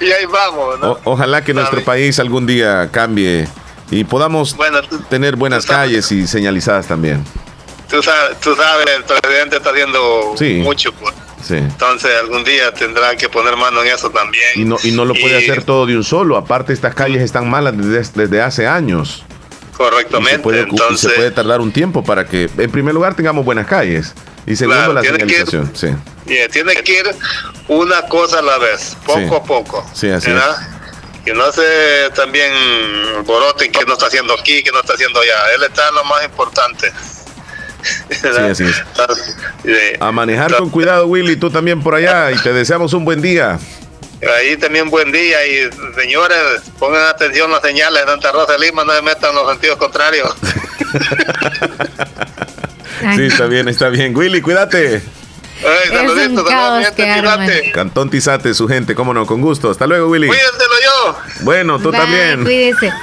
y, y ahí vamos, ¿no? O- ojalá que nuestro país algún día cambie y podamos Bueno, tú- tener buenas calles y señalizadas también. Tú sabes, tú sabes, el presidente está haciendo Sí. mucho, pues. Sí. Entonces algún día tendrá que poner mano en eso también. Y no, y no lo puede Y- hacer todo de un solo. Aparte, estas calles están malas desde, desde hace años. Y Correctamente, se, puede, y entonces... se puede tardar un tiempo para que, en primer lugar, tengamos buenas calles. Y segundo, Claro, la tiene que ir- señalización. Sí. Yeah, tiene que ir una cosa a la vez, poco Sí. a poco. Sí, así ¿verdad? Que no se también boroten que no está haciendo aquí, que no está haciendo allá. Él está en lo más importante. A manejar con cuidado, Willy, tú también por allá. Y te deseamos un buen día. Ahí también buen día y señores, pongan atención las señales de Santa Rosa de Lima, no se metan en los sentidos contrarios. [laughs] Sí, está bien, está bien. Willy, cuídate. Ay, un saluditos, caos saludos, gente, que arman. cuídate. Cantón Tizate, su gente, cómo no, con gusto. Hasta luego, Willy. Cuídenselo yo. Bueno, tú bye, también. Cuídese. [laughs]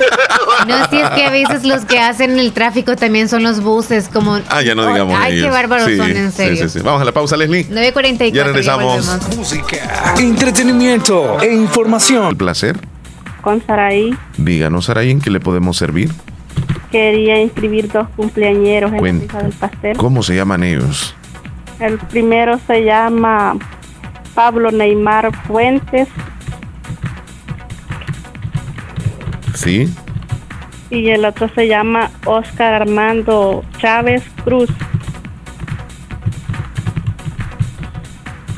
No, si es que a veces los que hacen el tráfico también son los buses, como. Ah, ya no Oh, digamos Ay, ellos. qué bárbaros Sí, son, en serio. sí, sí. Vamos a la pausa, Leslie. 9.44. Ya regresamos. volvemos. Música, entretenimiento e información. Un placer. Con Saraí Díganos, Araí, ¿en qué le podemos servir? quería inscribir dos cumpleañeros en la Cuenta. rifa del pastel. ¿Cómo se llaman ellos? El primero se llama Pablo Neymar Fuentes ¿Sí? y el otro se llama Oscar Armando Chávez Cruz.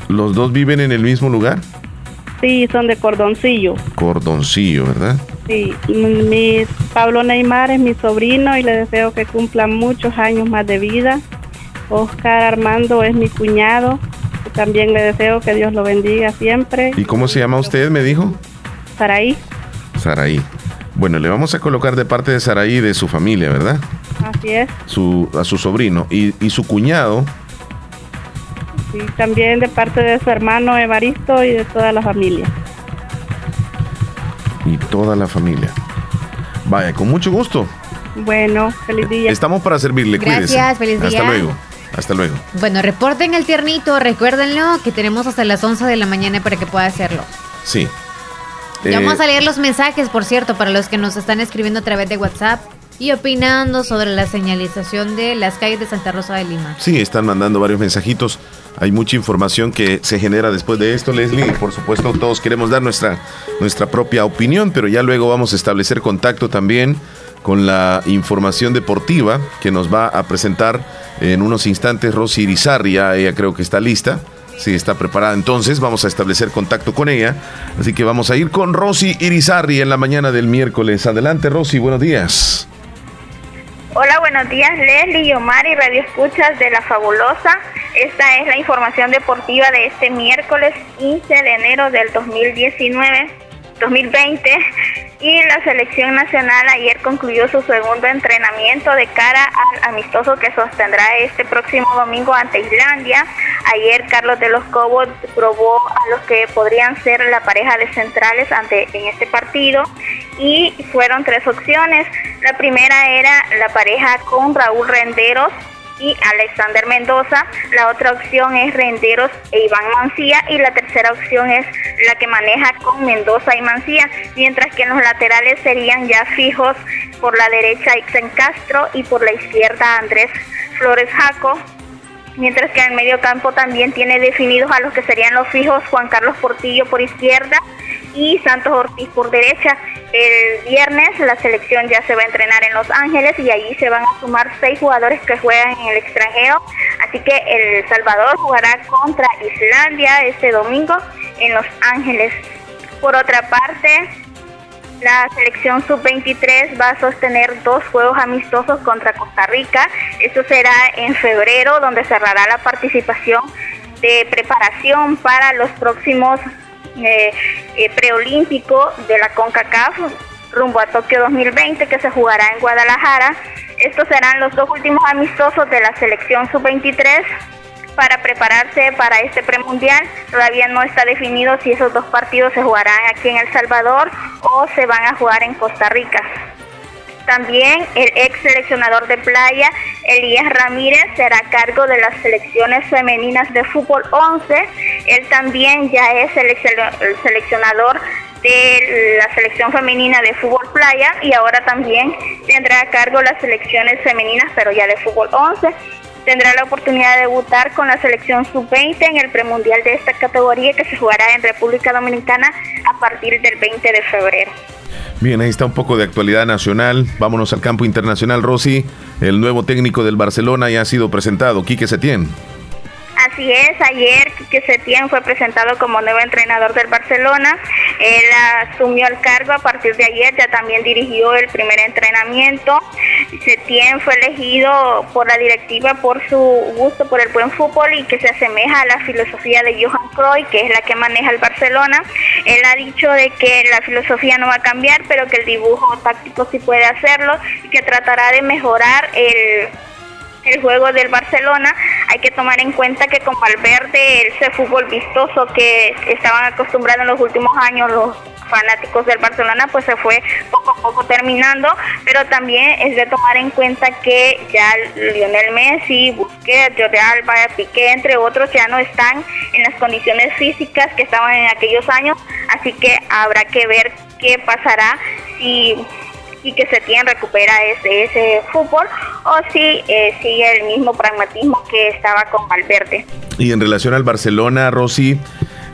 ¿Los dos viven en el mismo lugar? Sí, son de cordoncillo. Cordoncillo, ¿verdad? Sí, mi Pablo Neymar es mi sobrino y le deseo que cumpla muchos años más de vida. Oscar Armando es mi cuñado. y También le deseo que Dios lo bendiga siempre. ¿Y cómo se llama usted, me dijo? Saraí, Saraí. Bueno, le vamos a colocar de parte de Saraí de su familia, ¿verdad? así es. Su, a su sobrino. Y, y su cuñado, Y también de parte de su hermano Evaristo y de toda la familia. y toda la familia. Vaya, con mucho gusto. Bueno, feliz día. Estamos para servirle. Gracias, cuídese. feliz Hasta día. luego. Hasta luego. Bueno, reporten el tiernito, recuérdenlo que tenemos hasta las 11 de la mañana para que pueda hacerlo. Sí. Ya Eh, vamos a leer los mensajes, por cierto, para los que nos están escribiendo a través de WhatsApp y opinando sobre la señalización de las calles de Santa Rosa de Lima. Sí, están mandando varios mensajitos. Hay mucha información que se genera después de esto, Leslie. Y por supuesto, todos queremos dar nuestra, nuestra propia opinión, pero ya luego vamos a establecer contacto también con la información deportiva que nos va a presentar en unos instantes Rosy Irizarri. Ya ella creo que está lista. Sí, está preparada. Entonces vamos a establecer contacto con ella. Así que vamos a ir con Rosy Irizarri en la mañana del miércoles. Adelante, Rosy. Buenos días. Hola, buenos días Leslie, Omar y Radio Escuchas de La Fabulosa. Esta es la información deportiva de este miércoles 15 de enero del 2019, 2020. Y la selección nacional ayer concluyó su segundo entrenamiento de cara al amistoso que sostendrá este próximo domingo ante Islandia. Ayer Carlos de los Cobos probó a los que podrían ser la pareja de centrales ante en este partido y fueron tres opciones. La primera era la pareja con Raúl Renderos y Alexander Mendoza. La otra opción es Renderos e Iván Mancía y la tercera opción es la que maneja con Mendoza y Mancía, mientras que en los laterales serían ya fijos por la derecha Ixen Castro y por la izquierda Andrés Flores Jaco. Mientras que en el medio campo también tiene definidos a los que serían los fijos Juan Carlos Portillo por izquierda y Santos Ortiz por derecha. El viernes la selección ya se va a entrenar en Los Ángeles y allí se van a sumar seis jugadores que juegan en el extranjero. Así que El Salvador jugará contra Islandia este domingo en Los Ángeles. Por otra parte, la selección sub-23 va a sostener dos juegos amistosos contra Costa Rica. Esto será en febrero, donde cerrará la participación de preparación para los próximos eh, eh, preolímpico de la CONCACAF rumbo a Tokio 2020 que se jugará en Guadalajara. Estos serán los dos últimos amistosos de la selección sub-23 para prepararse para este premundial. Todavía no está definido si esos dos partidos se jugarán aquí en El Salvador o se van a jugar en Costa Rica. También el ex seleccionador de playa, Elías Ramírez, será a cargo de las selecciones femeninas de fútbol 11. Él también ya es el seleccionador de la selección femenina de fútbol playa y ahora también tendrá a cargo las selecciones femeninas, pero ya de fútbol 11 tendrá la oportunidad de debutar con la selección sub-20 en el premundial de esta categoría que se jugará en República Dominicana a partir del 20 de febrero. Bien, ahí está un poco de actualidad nacional. Vámonos al campo internacional, Rosy. El nuevo técnico del Barcelona ya ha sido presentado, Quique Setién. Así es, ayer Quique Setién fue presentado como nuevo entrenador del Barcelona. Él asumió el cargo a partir de ayer, ya también dirigió el primer entrenamiento. Setién fue elegido por la directiva por su gusto por el buen fútbol y que se asemeja a la filosofía de Johan Cruyff, que es la que maneja el Barcelona. Él ha dicho de que la filosofía no va a cambiar, pero que el dibujo táctico sí puede hacerlo y que tratará de mejorar el el juego del Barcelona, hay que tomar en cuenta que con Valverde, ese fútbol vistoso que estaban acostumbrados en los últimos años los fanáticos del Barcelona, pues se fue poco a poco terminando, pero también es de tomar en cuenta que ya Lionel Messi, Busquets, Jordi Alba, Piqué, entre otros, ya no están en las condiciones físicas que estaban en aquellos años, así que habrá que ver qué pasará si y que se tiene recupera ese, ese fútbol o si eh, sigue el mismo pragmatismo que estaba con Valverde. Y en relación al Barcelona, Rosy,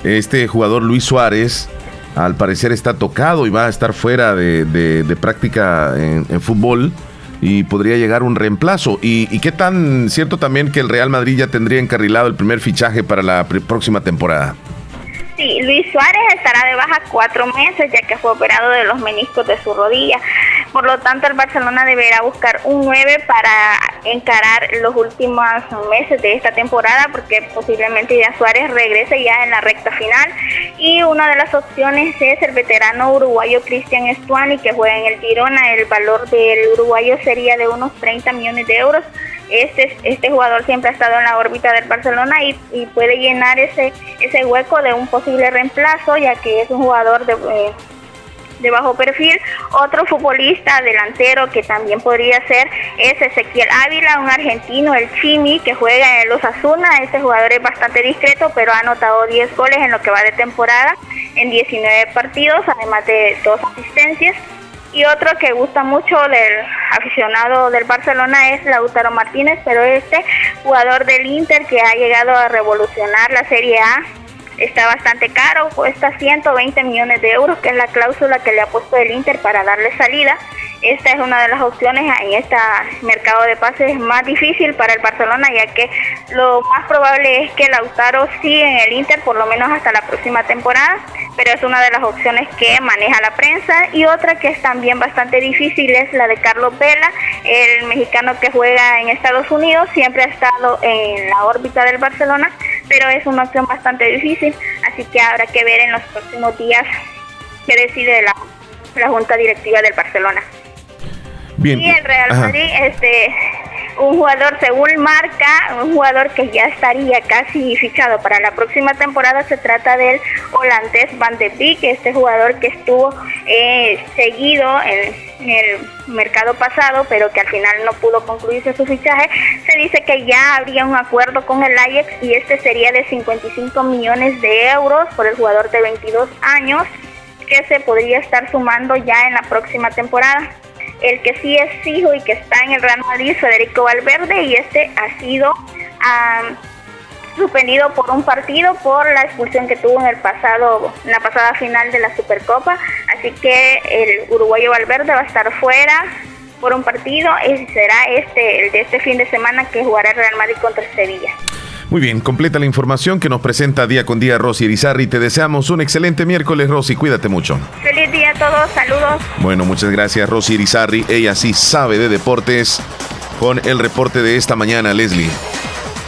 este jugador Luis Suárez al parecer está tocado y va a estar fuera de, práctica en, fútbol y podría llegar un reemplazo. ¿Y, ¿Y, qué tan cierto también que el Real Madrid ya tendría encarrilado el primer fichaje para la próxima temporada? Luis Suárez estará de baja cuatro meses ya que fue operado de los meniscos de su rodilla. Por lo tanto, el Barcelona deberá buscar un 9 para encarar los últimos meses de esta temporada porque posiblemente ya Suárez regrese ya en la recta final. Y una de las opciones es el veterano uruguayo Cristian Estuani que juega en el Girona. El valor del uruguayo sería de unos 30 millones de euros este, este jugador siempre ha estado en la órbita del Barcelona y, puede llenar ese, ese hueco de un posible reemplazo, ya que es un jugador de, eh, de bajo perfil. Otro futbolista delantero que también podría ser es Ezequiel Ávila, un argentino, el Chimi, que juega en los Asuna. Este jugador es bastante discreto, pero ha anotado 10 goles en lo que va de temporada en 19 partidos, además de dos asistencias. Y otro que gusta mucho del aficionado del Barcelona es Lautaro Martínez, pero este jugador del Inter que ha llegado a revolucionar la Serie A está bastante caro, cuesta 120 millones de euros, que es la cláusula que le ha puesto el Inter para darle salida. Esta es una de las opciones en este mercado de pases más difícil para el Barcelona, ya que lo más probable es que Lautaro siga en el Inter por lo menos hasta la próxima temporada, pero es una de las opciones que maneja la prensa. Y otra que es también bastante difícil es la de Carlos Vela, el mexicano que juega en Estados Unidos, siempre ha estado en la órbita del Barcelona, pero es una opción bastante difícil, así que habrá que ver en los próximos días qué decide la, la Junta Directiva del Barcelona. Bien. Y el Real Madrid, este, un jugador según marca, un jugador que ya estaría casi fichado para la próxima temporada, se trata del holandés Van de Beek, este jugador que estuvo eh, seguido en, el mercado pasado, pero que al final no pudo concluirse su fichaje. Se dice que ya habría un acuerdo con el Ajax y este sería de 55 millones de euros por el jugador de 22 años que se podría estar sumando ya en la próxima temporada. El que sí es fijo y que está en el Real Madrid, Federico Valverde, y este ha sido suspendido por un partido por la expulsión que tuvo en el pasado, en la pasada final de la Supercopa. Así que el uruguayo Valverde va a estar fuera por un partido y será este el de este fin de semana que jugará el Real Madrid contra Sevilla. Muy bien, completa la información que nos presenta día con día Rosy Irizarri. Te deseamos un excelente miércoles, Rosy. Cuídate mucho. Feliz día a todos, saludos. Bueno, muchas gracias, Rosy Irizarri. Ella sí sabe de deportes con el reporte de esta mañana, Leslie.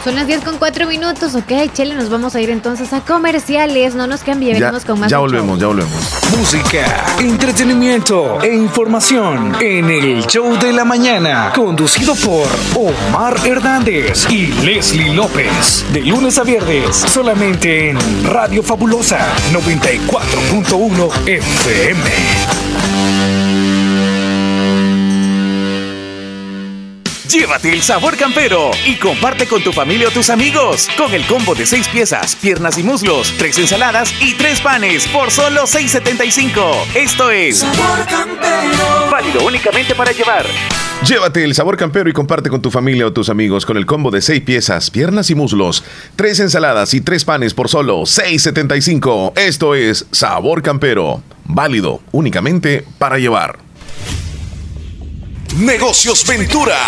Son las 10 con 4 minutos, ok, Chele, nos vamos a ir entonces a comerciales, no nos cambie, venimos con más. ya volvemos, show. ya volvemos. Música, entretenimiento e información en el show de la mañana, conducido por Omar Hernández y Leslie López. De lunes a viernes, solamente en Radio Fabulosa 94.1 FM. Llévate el sabor campero y comparte con tu familia o tus amigos con el combo de 6 piezas, piernas y muslos, 3 ensaladas y 3 panes por solo 6.75. Esto es válido únicamente para llevar. Llévate el sabor campero y comparte con tu familia o tus amigos con el combo de 6 piezas, piernas y muslos, 3 ensaladas y 3 panes por solo 6.75. Esto es Sabor Campero, válido únicamente para llevar. Negocios Ventura,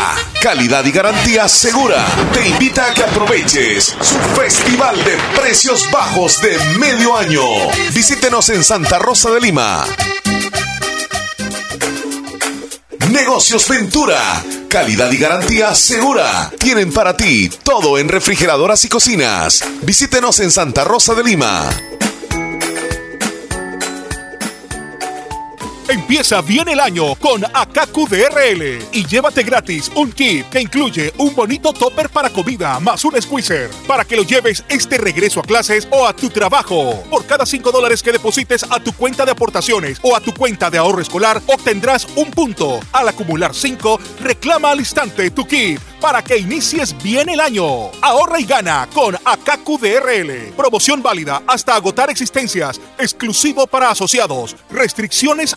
calidad y garantía segura. Te invita a que aproveches su festival de precios bajos de medio año. Visítenos en Santa Rosa de Lima. Negocios Ventura, calidad y garantía segura. Tienen para ti todo en refrigeradoras y cocinas. Visítenos en Santa Rosa de Lima. Empieza bien el año con Akaku y llévate gratis un kit que incluye un bonito topper para comida más un squeezer para que lo lleves este regreso a clases o a tu trabajo. Por cada 5 dólares que deposites a tu cuenta de aportaciones o a tu cuenta de ahorro escolar obtendrás un punto. Al acumular 5, reclama al instante tu kit para que inicies bien el año. Ahorra y gana con Akaku. Promoción válida hasta agotar existencias. Exclusivo para asociados. Restricciones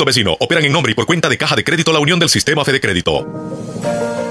Vecino operan en nombre y por cuenta de Caja de Crédito La Unión del Sistema Fede Crédito.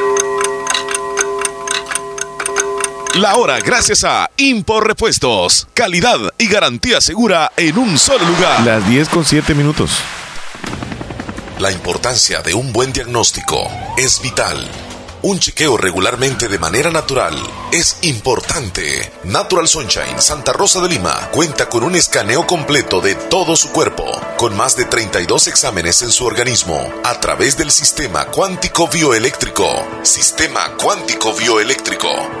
La hora gracias a Impor Repuestos. Calidad y garantía segura en un solo lugar. Las 10 con 7 minutos. La importancia de un buen diagnóstico es vital. Un chequeo regularmente de manera natural es importante. Natural Sunshine Santa Rosa de Lima cuenta con un escaneo completo de todo su cuerpo, con más de 32 exámenes en su organismo, a través del sistema cuántico bioeléctrico. Sistema cuántico bioeléctrico.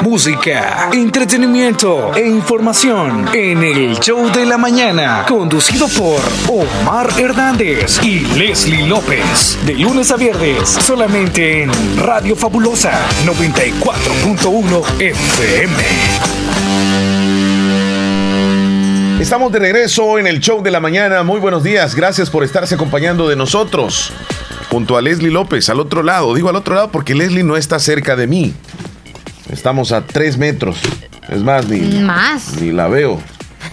Música, entretenimiento e información en el show de la mañana, conducido por Omar Hernández y Leslie López. De lunes a viernes, solamente en Radio Fabulosa 94.1 FM. Estamos de regreso en el show de la mañana. Muy buenos días. Gracias por estarse acompañando de nosotros. Junto a Leslie López, al otro lado. Digo al otro lado porque Leslie no está cerca de mí. Estamos a tres metros. Es más, ni, Más. ni la veo.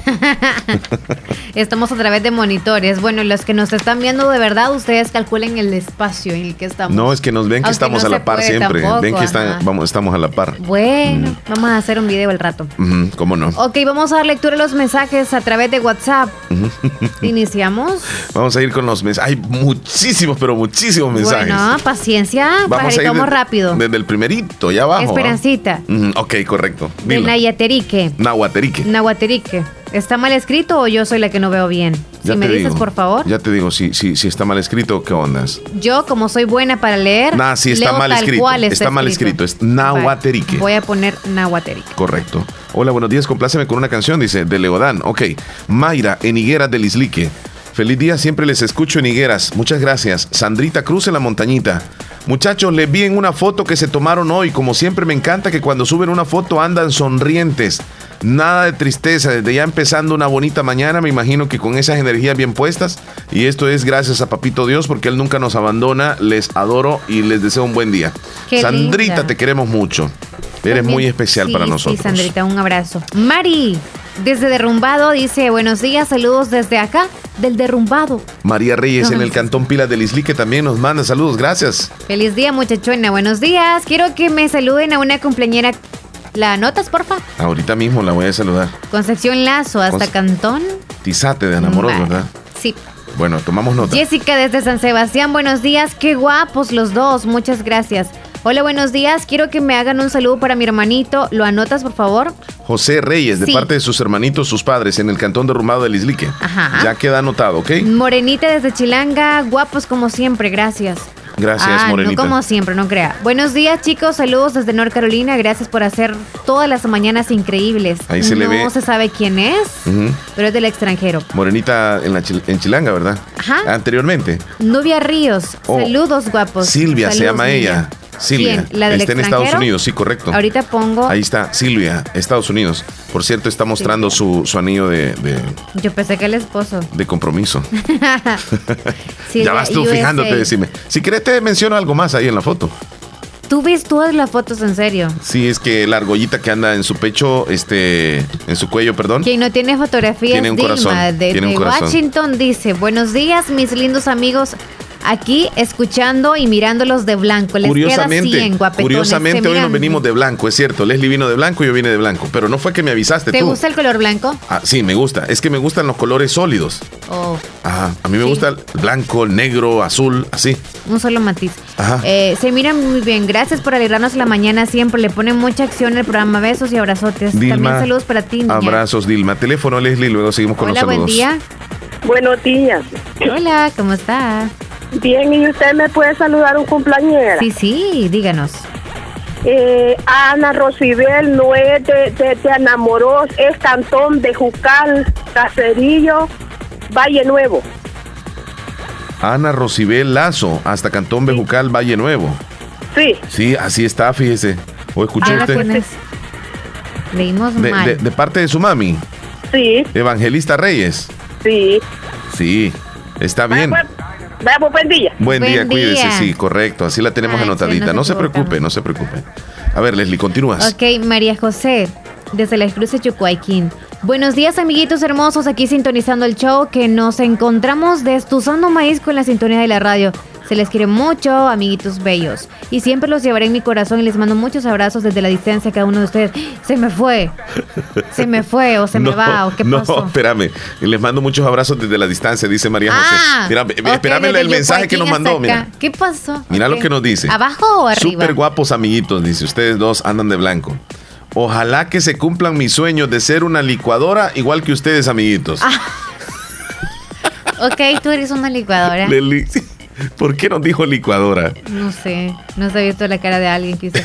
[laughs] Estamos a través de monitores. Bueno, los que nos están viendo de verdad, ustedes calculen el espacio en el que estamos. No, es que nos ven que Aunque estamos no a la par siempre. tampoco, ven que están, vamos, estamos a la par. Bueno, vamos a hacer un video al rato. ¿Cómo no? Ok, vamos a dar lectura a los mensajes a través de WhatsApp. [laughs] Iniciamos. Vamos a ir con los mensajes. Hay muchísimos, pero muchísimos mensajes. Bueno, paciencia, Vamos a ir de- rápido. desde el primerito, ya abajo. Esperancita, Ujú, ok, correcto. de Dilo. Nayaterique. Nahuaterique. Nahuaterique. ¿Está mal escrito o yo soy la que no veo bien? Ya si me dices, digo. por favor. Ya te digo, si, si, si está mal escrito, ¿qué ondas? Yo, como soy buena para leer, Nah, sí está leo mal tal escrito. cual Está, mal escrito. Es Nahuaterique. Voy a poner Nahuaterique. Correcto. Hola, buenos días. Compláceme con una canción, dice, de Leodán. Ok. Mayra, en Higueras del Islique. Feliz día, siempre les escucho en Higueras. Muchas gracias. Sandrita Cruz en la montañita. Muchachos, les vi en una foto que se tomaron hoy. Como siempre, me encanta que cuando suben una foto andan sonrientes. Nada de tristeza. Desde ya empezando una bonita mañana, me imagino que con esas energías bien puestas. Y esto es gracias a Papito Dios porque Él nunca nos abandona. Les adoro y les deseo un buen día. Qué Sandrita, linda. te queremos mucho. Eres muy especial Sí, para sí, nosotros. Sandrita, un abrazo. Mari, desde Derrumbado, dice, buenos días, saludos desde acá, del Derrumbado. María Reyes en el Cantón Pilas del Isli que también nos manda saludos, gracias. Feliz día, muchachona, buenos días. Quiero que me saluden a una cumpleañera. ¿La anotas, porfa? Ahorita mismo la voy a saludar. Concepción Lazo, hasta Conce- Cantón. Tizate de Enamoros, Vale. ¿verdad? Sí. Bueno, tomamos nota. Jessica desde San Sebastián, buenos días, qué guapos los dos, muchas gracias. Hola, buenos días, quiero que me hagan un saludo para mi hermanito, ¿lo anotas por favor? José Reyes, de Sí. parte de sus hermanitos, sus padres, en el Cantón derrumbado del Islique. Ajá. Ya queda anotado, ¿ok? Morenita desde Chilanga, guapos como siempre, gracias. Gracias, ah, Morenita. No como siempre, no crea. Buenos días, chicos. Saludos desde North Carolina. Gracias por hacer todas las mañanas increíbles. Ahí se no le ve. se sabe quién es, pero es del extranjero. Morenita en, la Chil- en Chilanga, ¿verdad? Ajá. Anteriormente. Nubia Ríos. Oh. Saludos, guapos. Silvia se llama ella. Silvia. ¿Quién? ¿La del Está en Estados? Unidos, sí, correcto. Ahorita pongo. Ahí está, Silvia, Estados Unidos. Por cierto, está mostrando su, su anillo de, de- Yo pensé que el esposo. de compromiso. [laughs] [laughs] Silvia, ya vas tú USA. fijándote, decime. Si querés te menciono algo más ahí en la foto. Tú ves todas las fotos en serio. Sí, es que la argollita que anda en su pecho, este, en su cuello, perdón. Quien no tiene fotografías, Tiene un Dilma, corazón, de, tiene un de corazón. Washington, dice, buenos días, mis lindos amigos, aquí escuchando y mirándolos de blanco. Les Curiosamente, queda 100, guapetones. curiosamente hoy nos venimos de blanco, es cierto. Leslie vino de blanco y yo vine de blanco, pero no fue que me avisaste ¿Te tú. gusta el color blanco? Ah, sí, me gusta. Es que me gustan los colores sólidos. Oh, Ajá. A mí me Sí. gusta el blanco, el negro, azul, así. un solo matiz. Ajá. Eh, se miran muy bien. Gracias por alegrarnos la mañana siempre. Le ponen mucha acción al programa. Besos y abrazotes. También saludos para ti, niña. Abrazos, Dilma. Teléfono, Leslie, luego seguimos con Hola, los buen saludos. día. Buenos días. Hola, ¿cómo está? Bien, ¿y usted me puede saludar un cumpleañera? Sí, sí, díganos. Eh, Ana Rosibel no es de, de, de Anamoros, es Cantón de Jucal, Cacerillo, Valle Nuevo. Ana Rosibel Lazo, hasta Cantón Bejucal, Valle Nuevo. Sí. Sí, así está, fíjese. ¿O escuchó Ah, la usted? Leímos De, mal. de- de parte de su mami, Sí, Evangelista Reyes. sí. Sí, está bien. Vaya, pues, buen día. Buen día, Buen cuídese, día. sí, correcto. Así la tenemos Ay, sí, anotadita. no se preocupe, no se preocupe. A ver, Leslie, continúas. Ok, María José, desde la Cruz de Chucuayquín. Buenos días, amiguitos hermosos, aquí sintonizando el show que nos encontramos destuzando maíz con la sintonía de la radio. Se les quiere mucho, amiguitos bellos. Y siempre los llevaré en mi corazón y les mando muchos abrazos desde la distancia a cada uno de ustedes. Se me fue, se me fue o se [laughs] me no, va o qué no, pasó. espérame. Les mando muchos abrazos desde la distancia, dice María José. Ah, Mira, espérame el mensaje que nos mandó. Mira. ¿Qué pasó? mira lo que nos dice. ¿Abajo o arriba? Súper guapos amiguitos, dice. Ustedes dos andan de blanco. Ojalá que se cumplan mis sueños de ser una licuadora igual que ustedes, amiguitos. Ah. [laughs] Ok, tú eres una licuadora. ¿Por qué nos dijo licuadora? No sé, no se ha visto la cara de alguien quizá.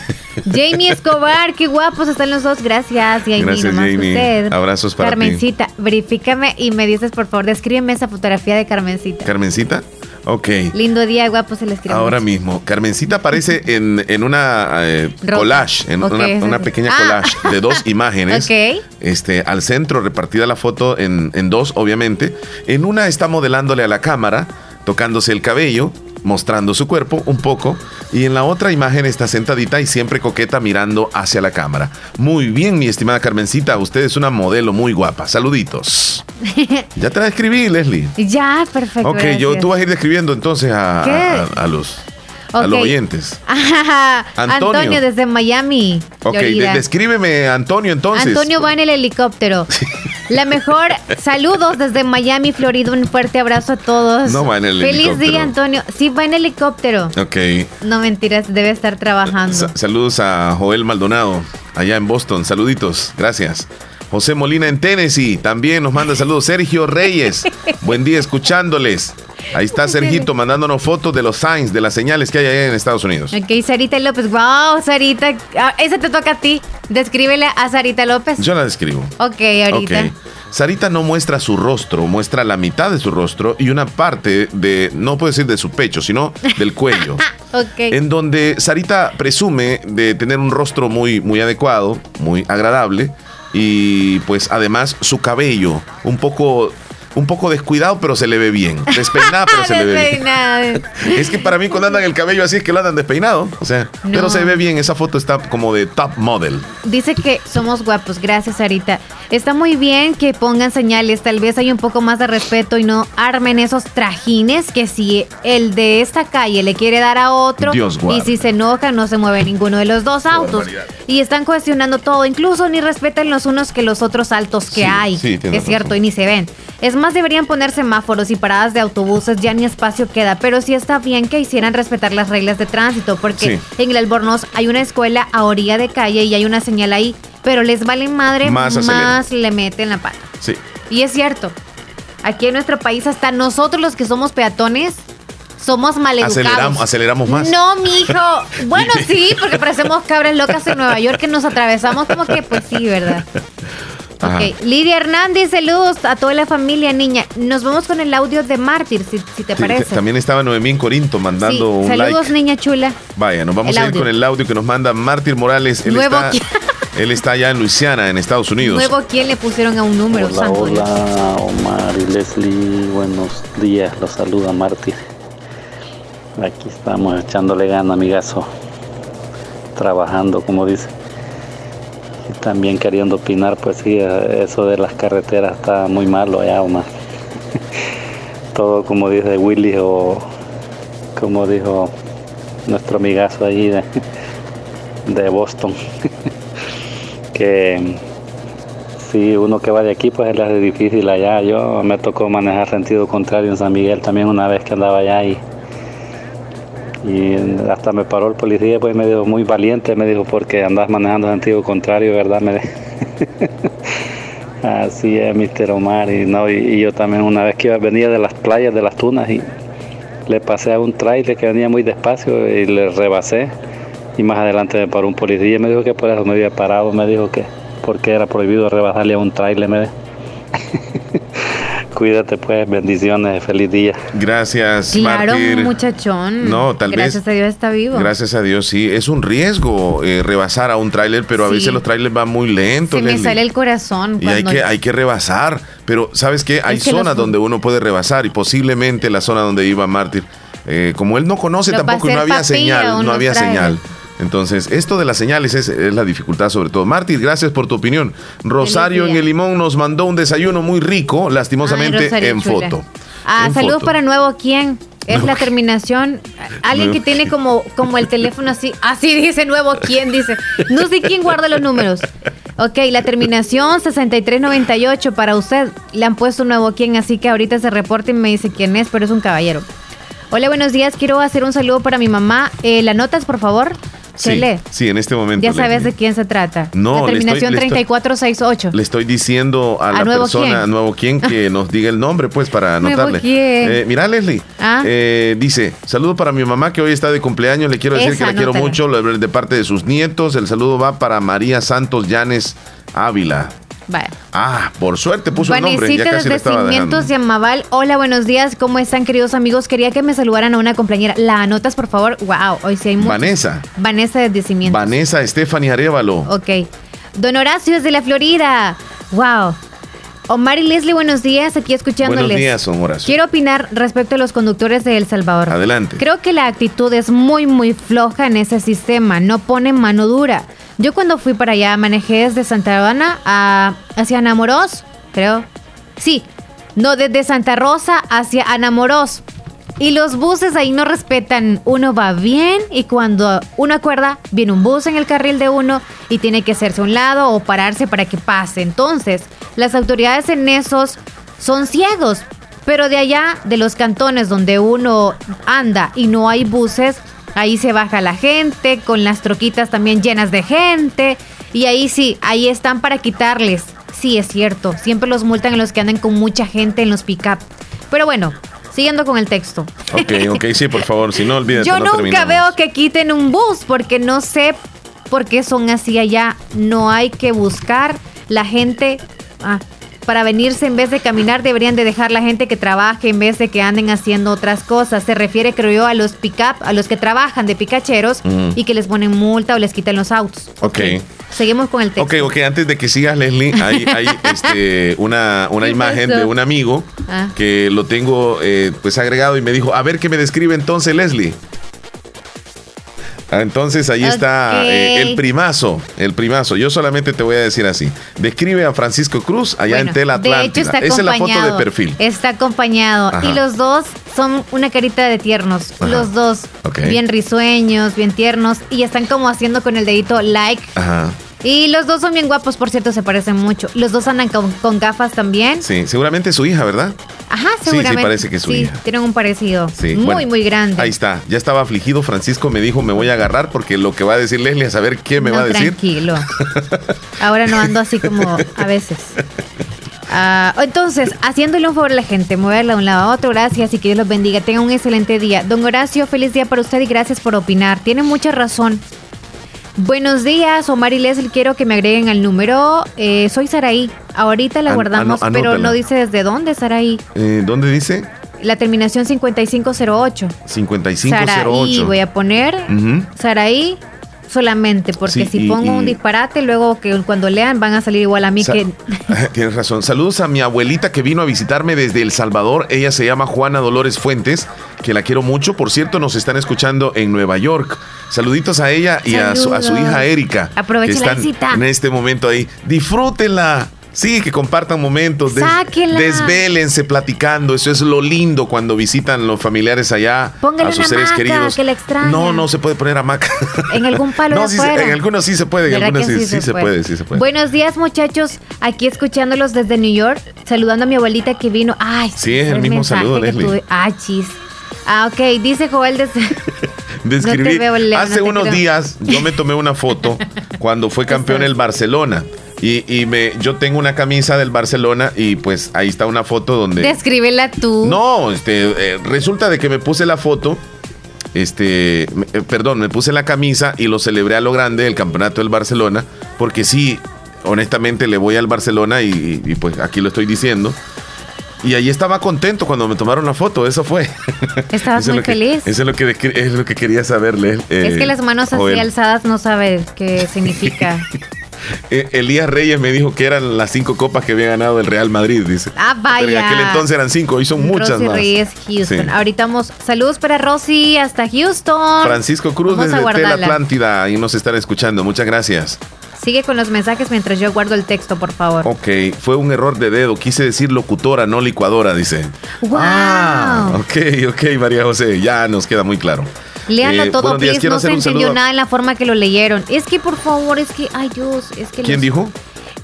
Jamie Escobar, qué guapos están los dos. Gracias, Jamie. Gracias, Jamie. usted. Abrazos para ti. Carmencita, verifícame y me dices, por favor, descríbeme esa fotografía de Carmencita. ¿Carmencita? Ok. Lindo día, guapos, se les quiere Ahora mucho. mismo, Carmencita aparece en, en una eh, collage, en una, pequeña Ah. collage de dos [laughs] imágenes. Ok. Este, al centro, repartida la foto en, en dos, obviamente. En una está modelándole a la cámara, tocándose el cabello, mostrando su cuerpo un poco. Y en la otra imagen está sentadita y siempre coqueta mirando hacia la cámara. Muy bien, mi estimada Carmencita, usted es una modelo muy guapa. Saluditos. [laughs] Ya te la escribí, Leslie. ya, perfecto. Ok, yo, tú vas a ir describiendo entonces a, a- a a los oyentes. [laughs] Ajá, Antonio. Antonio. desde Miami. Ok, de- descríbeme, Antonio, entonces. Antonio va en el helicóptero. [laughs] La mejor. Saludos desde Miami, Florida. Un fuerte abrazo a todos. No va en el Feliz helicóptero. día, Antonio. Sí, va en helicóptero. Ok. No mentiras, debe estar trabajando. Sa- saludos a Joel Maldonado, allá en Boston. Saluditos, gracias. José Molina en Tennessee, también nos manda saludos. Sergio Reyes, [laughs] buen día escuchándoles. Ahí está Sergito mandándonos fotos de los signs, de las señales que hay allá en Estados Unidos. Ok, Sarita López. Wow, Sarita. Ah, ese te toca a ti. Descríbele a Sarita López. Yo la describo. Ok, ahorita. Sarita no muestra su rostro, muestra la mitad de su rostro y una parte de, no puedo decir de su pecho, sino del [laughs] cuello. En donde Sarita presume de tener un rostro muy, muy adecuado, muy agradable y pues además su cabello un poco, un poco descuidado, pero se le ve bien. Despeinada, pero se le ve bien. Es que para mí cuando andan el cabello así es que lo andan despeinado, o sea, pero se ve bien. Esa foto está como de top model. Dice que somos guapos, gracias Sarita. Está muy bien que pongan señales, tal vez hay un poco más de respeto y no armen esos trajines que si el de esta calle le quiere dar a otro Dios y si se enoja no se mueve ninguno de los dos autos. Y están cuestionando todo, incluso ni respetan los unos que los otros altos que Sí, hay. sí, es cierto, razón. y ni se ven. Es más, deberían poner semáforos y paradas de autobuses, ya ni espacio queda, pero sí está bien que hicieran respetar las reglas de tránsito, porque Sí. en el Albornoz hay una escuela a orilla de calle y hay una señal ahí, pero les vale madre, Más más, le meten la pata. Sí. Y es cierto, aquí en nuestro país, hasta nosotros los que somos peatones, somos maleducados. Aceleramos, aceleramos más. No, mijo. [laughs] Bueno, sí, porque parecemos cabras locas en Nueva York que nos atravesamos como que, pues sí, ¿verdad? [laughs] Ajá. Ok, Lidia Hernández, saludos a toda la familia, niña. Nos vamos con el audio de Mártir, si, si te Sí, parece. también estaba Noemí en Corinto mandando Sí, un saludos, like. niña chula. Vaya, nos vamos El a ir audio. con el audio que nos manda Mártir Morales. Él Nuevo está, [laughs] él está allá en Luisiana, en Estados Unidos. Nuevo, ¿quién le pusieron a un número? Hola, santo hola, Omar y Leslie, buenos días, los saluda Martín. Aquí estamos echándole gana, amigazo, trabajando, como dice. También queriendo opinar, pues sí, eh, eso de las carreteras está muy malo allá, Omar. [laughs] Todo como dice Willy o como dijo nuestro amigazo allí de, de Boston, [laughs] que Sí, uno que va de aquí pues hace difícil allá. Yo me tocó manejar sentido contrario en San Miguel también una vez que andaba allá y, y hasta me paró el policía pues me dijo muy valiente, me dijo porque andas manejando sentido contrario, ¿verdad? Me [laughs] Así es, Mr. Omar. Y, no, y, yo también una vez que venía de las playas de las tunas y le pasé a un trailer que venía muy despacio y le rebasé. Y más adelante me paró un policía me dijo que por eso me había parado, me dijo que porque era prohibido rebasarle a un trailer. Me dijo. [laughs] Cuídate pues, bendiciones, feliz día. Gracias, Claro, Mártir. muchachón. No, tal vez- Gracias a Dios está vivo. Gracias a Dios, sí. Es un riesgo eh, rebasar a un tráiler, pero a veces los trailers van muy lentos. Se me Leslie. sale el corazón. Y hay que, hay que rebasar. Pero, ¿sabes qué? Hay Es que zonas los- donde uno puede rebasar y posiblemente la zona donde iba Mártir. eh, como él no conoce Lo tampoco y no había señal, no había señal. Entonces, esto de las señales es, es la dificultad sobre todo. Mártir, gracias por tu opinión. Rosario en el Limón nos mandó un desayuno muy rico, lastimosamente Ay, en chula. foto. Ah, En saludos foto. para nuevo quién. Es la terminación. Alguien que tiene como, como el teléfono así. Así dice nuevo quién, dice. No sé quién guarda los números. Ok, la terminación 6398 para usted. Le han puesto nuevo quién, así que ahorita se reporta y me dice quién es, pero es un caballero. Hola, buenos días. Quiero hacer un saludo para mi mamá. Eh, ¿La notas, por favor? Sí, Chele. sí, en este momento. Ya sabes de quién se trata. No, La terminación le estoy- 3468. Le estoy diciendo a, ¿A la nuevo persona, quién? a nuevo quién, que [laughs] nos diga el nombre, pues, para ¿Nuevo anotarle. quién? Eh, mira, Leslie. Ah. eh, dice, saludo para mi mamá que hoy está de cumpleaños. Le quiero decir Esa, que la quiero mucho de parte de sus nietos. El saludo va para María Santos Llanes Ávila. Ah, por suerte puso el nombre. Ya Vanesita casi desde estaba. Cimientos de Amaval. Hola, buenos días. ¿Cómo están, queridos amigos? Quería que me saludaran a una compañera. ¿La anotas, por favor? Wow, hoy sí hay muchos. Vanessa. Vanessa desde Cimientos. Vanessa Stephanie Arevalo. Ok. Don Horacio es de la Florida. Wow. Omar y Leslie, buenos días. Aquí escuchándoles. Buenos días, don Horacio. Quiero opinar respecto a los conductores de El Salvador. Adelante. Creo que la actitud es muy, muy floja en ese sistema. No pone mano dura. Yo cuando fui para allá manejé desde Santa Ana a, hacia Anamoros, creo. Sí, no, desde Santa Rosa hacia Anamoros. Y los buses ahí no respetan. Uno va bien y cuando uno acuerda, viene un bus en el carril de uno y tiene que hacerse a un lado o pararse para que pase. Entonces, las autoridades en esos son ciegos. Pero de allá, de los cantones donde uno anda y no hay buses, ahí se baja la gente, con las troquitas también llenas de gente. Y ahí sí, ahí están para quitarles. Sí, es cierto. Siempre los multan a los que andan con mucha gente en los pick-up. Pero bueno, siguiendo con el texto. Ok, ok, [laughs] sí, por favor, si no olvídate. Yo no nunca terminamos. veo que quiten un bus porque no sé por qué son así allá. No hay que buscar la gente ah, para venirse en vez de caminar. Deberían de dejar la gente que trabaje en vez de que anden haciendo otras cosas. Se refiere, creo yo, a los pick-up, a los que trabajan de picacheros Mm. y que les ponen multa o les quitan los autos. Ok. Seguimos con el texto. Ok, ok, antes de que sigas, Leslie, hay, hay [laughs] este, una, una ¿Qué imagen pasó? de un amigo Ah. que lo tengo eh, pues agregado y me dijo, a ver qué me describe entonces Leslie. Ah, Entonces ahí está eh, el primazo, el primazo. Yo solamente te voy a decir así. Describe a Francisco Cruz allá Bueno, en Tela de Atlántida. hecho está Esa es la foto de perfil. Está acompañado. Ajá. Y los dos son una carita de tiernos. Ajá. Los dos. Ok. Bien risueños, bien tiernos. Y están como haciendo con el dedito like. Ajá. Y los dos son bien guapos, por cierto, se parecen mucho. Los dos andan con, con gafas también. Sí, seguramente su hija, ¿verdad? Ajá, Sí, sí, seguramente. parece que es su Sí, hija. tienen un parecido. Sí, muy, bueno, muy grande. Ahí está. Ya estaba afligido. Francisco me dijo, me voy a agarrar porque lo que va a decir Leslie, a saber qué me No, va a decir. Tranquilo. [laughs] Ahora no ando así como a veces. Ah, entonces, haciéndole un favor a la gente, moverla de un lado a otro, gracias y que Dios los bendiga. Tenga un excelente día. Don Horacio, feliz día para usted y gracias por opinar. Tiene mucha razón. Buenos días, Omar y Leslie. Quiero que me agreguen al número. Eh, soy Saraí. Ahorita la An- guardamos, pero no dice desde dónde, Saraí. Eh, ¿Dónde dice? La terminación 5508. 5508. Saraí, voy a poner. Saraí solamente, porque Sí, si y- pongo y- un disparate, luego que cuando lean van a salir igual a mí que... [laughs] Tienes razón. Saludos a mi abuelita que vino a visitarme desde El Salvador. Ella se llama Juana Dolores Fuentes, que la quiero mucho. Por cierto, nos están escuchando en Nueva York. Saluditos a ella y a su, a su hija Erika. Aprovechen la visita. en este momento ahí. Disfrútenla. Sí, que compartan momentos. des- Sáquenla. desvélense platicando. Eso es lo lindo cuando visitan los familiares allá Pónganle a sus una seres hamaca, queridos. que extrañan. No, no se puede poner hamaca. En algún palo [laughs] No, sí en algunos sí se puede, en ¿Verdad algunos sí, sí se puede, sí se puede. Buenos días, muchachos. Aquí escuchándolos desde New York, saludando a mi abuelita que vino. Ay, Sí, es el mismo saludo, Leslie. tuve. Ah, chis. Ah, ok. Dice Joel desde... [laughs] Describí. No te veo, Leo, Hace no unos creo. días yo me tomé una foto [laughs] cuando fue campeón el Barcelona. Y, y me, yo tengo una camisa del Barcelona y pues ahí está una foto donde... Descríbela tú. No, este, eh, resulta de que me puse la foto, este, eh, perdón, me puse la camisa y lo celebré a lo grande el campeonato del Barcelona, porque sí, honestamente le voy al Barcelona y, y, pues aquí lo estoy diciendo. Y ahí estaba contento cuando me tomaron la foto, eso fue. [laughs] Estabas Eso es muy que- feliz. Eso es lo que, es lo que quería saberle. eh, es que las manos así Joel. alzadas no sabe qué significa. [laughs] Eh, Elías Reyes me dijo que eran las cinco copas que había ganado el Real Madrid, dice. Ah, Pero en vaya. aquel entonces eran cinco, hoy son muchas Rosy más. Reyes, Houston. Sí. Ahorita vamos. Saludos para Rosy hasta Houston. Francisco Cruz Vamos desde guardarla. Atlántida y nos están escuchando. Muchas gracias. Sigue con los mensajes mientras yo guardo el texto, por favor. Ok, fue un error de dedo. Quise decir locutora, no licuadora, dice. ¡Wow! Ah, ok, ok, María José, ya nos queda muy claro. Leanlo Eh, todo, días, please. No se entendió nada en la forma que lo leyeron. Es que, por favor, es que, ay Dios, es que... ¿Quién los- dijo?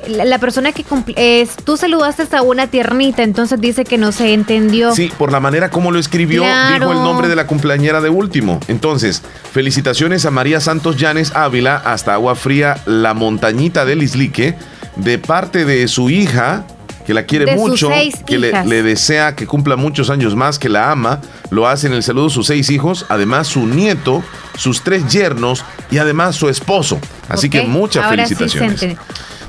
La, la persona que... es- tú saludaste a una tiernita, entonces dice que no se entendió. Sí, por la manera como lo escribió, Claro. dijo el nombre de la cumpleañera de último. Entonces, felicitaciones a María Santos Llanes Ávila, hasta Agua Fría, la montañita del Islique, de parte de su hija, que la quiere De mucho, que le, desea que cumpla muchos años más, que la ama, lo hace en el saludo sus seis hijos, además su nieto, sus tres yernos y además su esposo. Así que muchas ahora felicitaciones.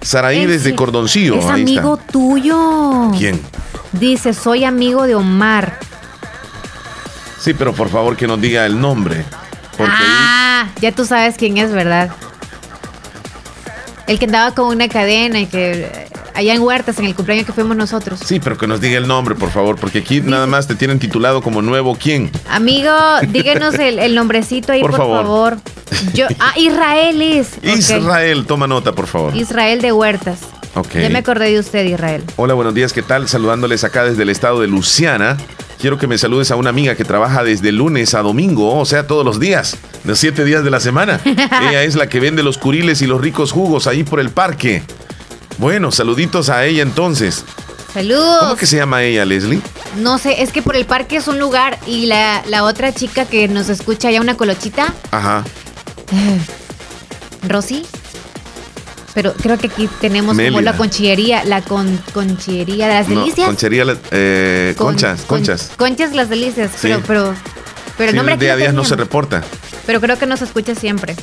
Saraí desde Cordoncillo, Es ahí amigo está. tuyo. ¿Quién? Dice, soy amigo de Omar. Sí, pero por favor que nos diga el nombre. Porque ahí- ah, ya tú sabes quién es, ¿verdad? El que andaba con una cadena y que allá en Huertas, en el cumpleaños que fuimos nosotros. Sí, pero que nos diga el nombre, por favor, porque aquí nada más te tienen titulado como nuevo quién. Amigo, díganos el, el nombrecito ahí, Por por, favor. favor. Yo, [laughs] ah, Israel es. Israel, toma nota, por favor. Israel de Huertas. Ok. Ya me acordé de usted, Israel. Hola, buenos días, ¿qué tal? Saludándoles acá desde el estado de Luciana. Quiero que me saludes a una amiga que trabaja desde lunes a domingo, o sea, todos los días, los siete días de la semana. [laughs] ella es la que vende los curiles y los ricos jugos ahí por el parque. Bueno, saluditos a ella entonces. Saludos. ¿Cómo que se llama ella, Leslie? No sé, es que por el parque es un lugar y la, la otra chica que nos escucha allá, una colochita, Ajá. [sighs] Rosy. Pero creo que aquí tenemos como la conchillería, la con, conchillería de las No, delicias. conchería, eh, Con- conchas, con- conchas. Conchas las delicias, Sí. pero, pero, pero el nombre día a día no se reporta. Pero creo que nos escucha siempre.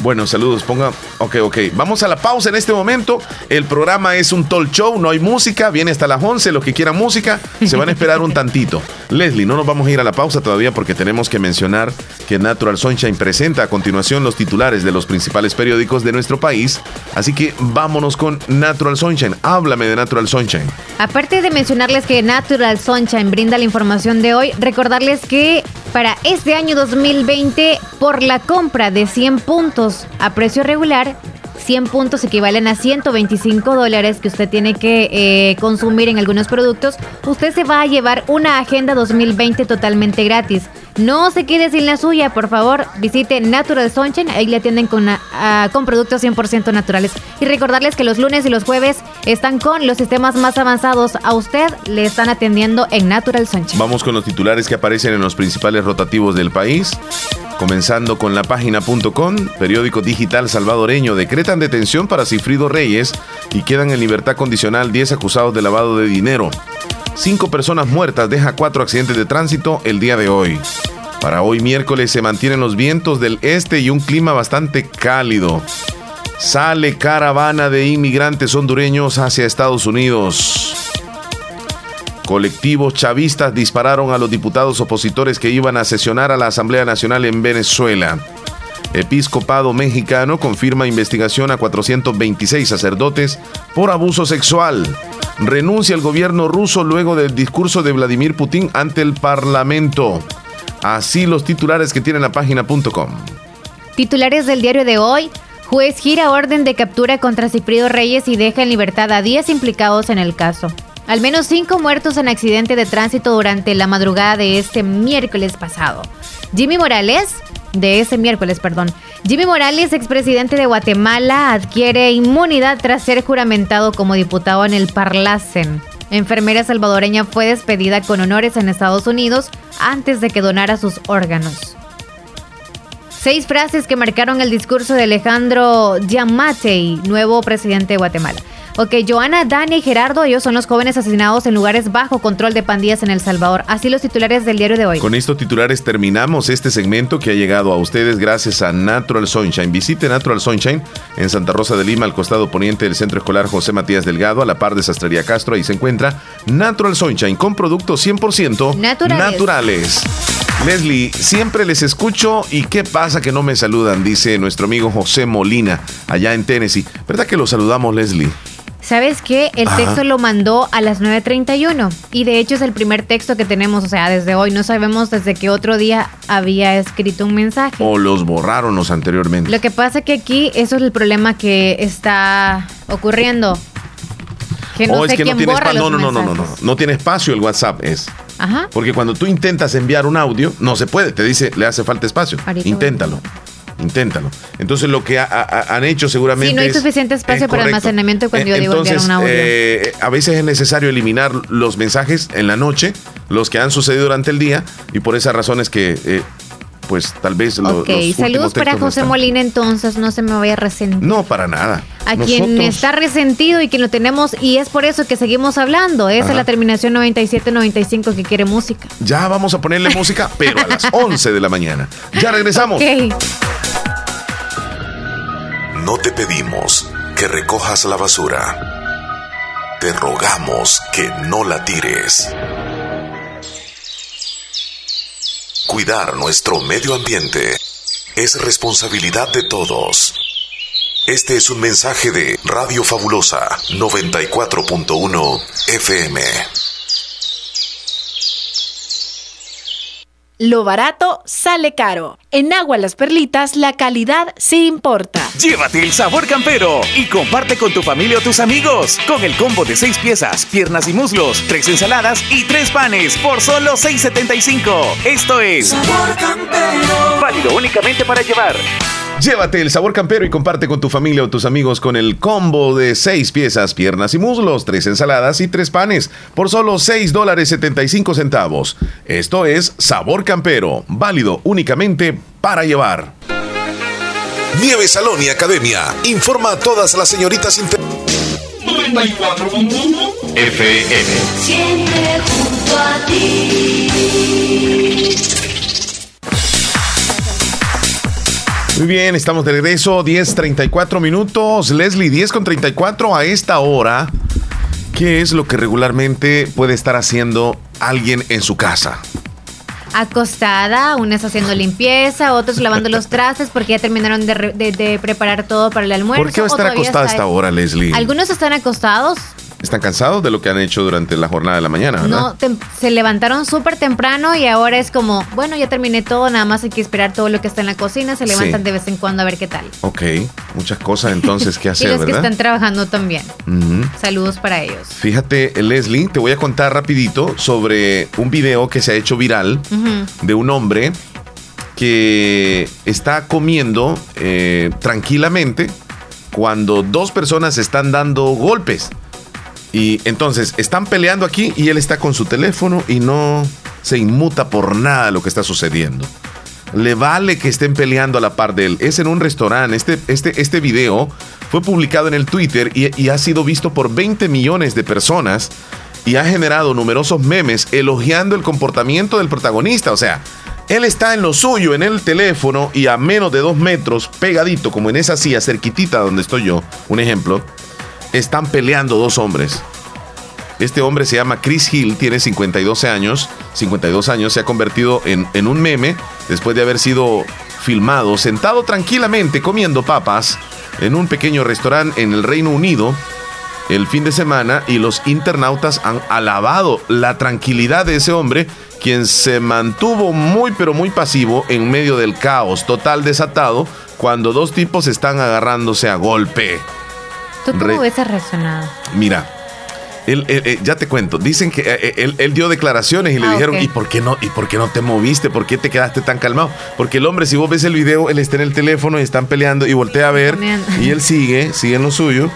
Bueno, saludos, ponga. Ok, ok. Vamos a la pausa en este momento. El programa es un talk show, no hay música. Viene hasta las 11. Los que quieran música se van a esperar un tantito. [laughs] Leslie, no nos vamos a ir a la pausa todavía porque tenemos que mencionar que Natural Sunshine presenta a continuación los titulares de los principales periódicos de nuestro país. Así que vámonos con Natural Sunshine. Háblame de Natural Sunshine. Aparte de mencionarles que Natural Sunshine brinda la información de hoy, recordarles que para este año 2020, por la compra de 100 puntos a precio regular, 100 puntos equivalen a 125 dólares que usted tiene que eh, consumir en algunos productos, usted se va a llevar una agenda 2020 totalmente gratis. No se quede sin la suya, por favor, visite Natural Sunshine, ahí le atienden con, ah, con productos 100% naturales. Y recordarles que los lunes y los jueves están con los sistemas más avanzados. A usted le están atendiendo en Natural Sunshine. Vamos con los titulares que aparecen en los principales rotativos del país. Comenzando con la página.com, periódico digital salvadoreño, decretan detención para Cifrido Reyes y quedan en libertad condicional 10 acusados de lavado de dinero. Cinco personas muertas deja cuatro accidentes de tránsito el día de hoy. Para hoy miércoles se mantienen los vientos del este y un clima bastante cálido. Sale caravana de inmigrantes hondureños hacia Estados Unidos. Colectivos chavistas dispararon a los diputados opositores que iban a sesionar a la Asamblea Nacional en Venezuela. Episcopado mexicano confirma investigación a 426 sacerdotes por abuso sexual. Renuncia el gobierno ruso luego del discurso de Vladimir Putin ante el Parlamento. Así los titulares que tiene la página.com. Titulares del diario de hoy. Juez gira orden de captura contra Cifrido Reyes y deja en libertad a 10 implicados en el caso. Al menos 5 muertos en accidente de tránsito durante la madrugada de este miércoles pasado. Jimmy Morales, de ese miércoles, perdón. Jimmy Morales, expresidente de Guatemala, adquiere inmunidad tras ser juramentado como diputado en el Parlacen. Enfermera salvadoreña fue despedida con honores en Estados Unidos antes de que donara sus órganos. Seis frases que marcaron el discurso de Alejandro Giammattei, nuevo presidente de Guatemala. Ok, Joana, Dani y Gerardo, ellos son los jóvenes asesinados en lugares bajo control de pandillas en El Salvador. Así los titulares del diario de hoy. Con estos titulares terminamos este segmento que ha llegado a ustedes gracias a Natural Sunshine. Visite Natural Sunshine en Santa Rosa de Lima, al costado poniente del Centro Escolar José Matías Delgado, a la par de Sastrería Castro. Ahí se encuentra Natural Sunshine con productos 100% Naturales. naturales. Leslie, siempre les escucho y qué pasa que no me saludan, dice nuestro amigo José Molina, allá en Tennessee. ¿Verdad que lo saludamos, Leslie? ¿Sabes qué? El Ajá. texto lo mandó a las 9.31 y de hecho es el primer texto que tenemos, o sea, desde hoy. No sabemos desde qué otro día había escrito un mensaje. ¿O los borraron los anteriormente? Lo que pasa que aquí eso es el problema que está ocurriendo. Que no o sé es que no tiene borra espacio. No, no, no, no, no, no. No tiene espacio el WhatsApp, es. Ajá. Porque cuando tú intentas enviar un audio, no se puede. Te dice, le hace falta espacio. Ahorita voy. Inténtalo. Entonces lo que ha- ha- han hecho seguramente. Sí, no hay es- suficiente espacio es para almacenamiento cuando Eh, yo digo enviar entonces, un audio. eh, a veces es necesario eliminar los mensajes en la noche, los que han sucedido durante el día, y por esas razones que, eh, pues tal vez lo- ok, los saludos para no José están. Molina entonces, no se me vaya a resentir. No, para nada. A quien está resentido y quien lo tenemos, y es por eso que seguimos hablando. Esa es la terminación 97-95 que quiere música. Ya vamos a ponerle música, [laughs] pero a las 11 de la mañana. Ya regresamos. Ok. No te pedimos que recojas la basura. Te rogamos que no la tires. Cuidar nuestro medio ambiente es responsabilidad de todos. Este es un mensaje de Radio Fabulosa 94.1 FM. Lo barato sale caro. En Agua Las Perlitas la calidad sí importa. Llévate el sabor campero y comparte con tu familia o tus amigos. Con el combo de 6 piezas, piernas y muslos, 3 ensaladas y 3 panes por solo 6.75. Esto es Sabor campero. válido únicamente para llevar. Llévate el sabor campero y comparte con tu familia o tus amigos con el combo de 6 piezas, piernas y muslos, 3 ensaladas y 3 panes por solo 6 dólares 75 centavos. Esto es sabor campero, válido únicamente para llevar. Nieve Salón y Academia informa a todas las señoritas inter- 94.1 FM. Siempre junto a ti. Muy bien, estamos de regreso, 10.34 minutos. Leslie, 10 con 34 a esta hora. ¿Qué es lo que regularmente puede estar haciendo alguien en su casa? Acostada, unas haciendo limpieza, otros lavando los [laughs] trastes porque ya terminaron de, re- de- de preparar todo para el almuerzo. ¿Por qué va a estar acostada a está- esta hora, Leslie? Algunos están acostados, ¿Están cansados de lo que han hecho durante la jornada de la mañana, verdad? no se levantaron súper temprano y ahora es como, bueno, ya terminé todo, nada más hay que esperar todo lo que está en la cocina, se Sí. levantan de vez en cuando a ver qué tal. Ok, muchas cosas entonces que [laughs] y hacer, los que ¿verdad? están trabajando también. Saludos para ellos. Fíjate, Leslie, te voy a contar rapidito sobre un video que se ha hecho viral de un hombre que está comiendo eh, tranquilamente cuando dos personas están dando golpes. Y entonces están peleando aquí y él está con su teléfono y no se inmuta por nada lo que está sucediendo. Le vale que estén peleando a la par de él. Es en un restaurante. Este, este, este video fue publicado en el Twitter y, y ha sido visto por 20 millones de personas y ha generado numerosos memes elogiando el comportamiento del protagonista. O sea, él está en lo suyo, en el teléfono y a menos de dos metros, pegadito, como en esa silla cerquitita donde estoy yo, un ejemplo, están peleando dos hombres. Este hombre se llama Chris Hill, tiene 52 años. 52 años, se ha convertido en, en un meme después de haber sido filmado sentado tranquilamente comiendo papas en un pequeño restaurante en el Reino Unido el fin de semana y los internautas han alabado la tranquilidad de ese hombre, quien se mantuvo muy pero muy pasivo en medio del caos total desatado cuando dos tipos están agarrándose a golpe. ¿Tú cómo Re- hubiese reaccionado? Mira, él, él- él- ya te cuento, dicen que eh, él, él dio declaraciones y le Ah, dijeron. ¿y por qué no? ¿Y por qué no te moviste? ¿Por qué te quedaste tan calmado? Porque el hombre, si vos ves el video, él está en el teléfono y están peleando y voltea a ver y él sigue, sigue en lo suyo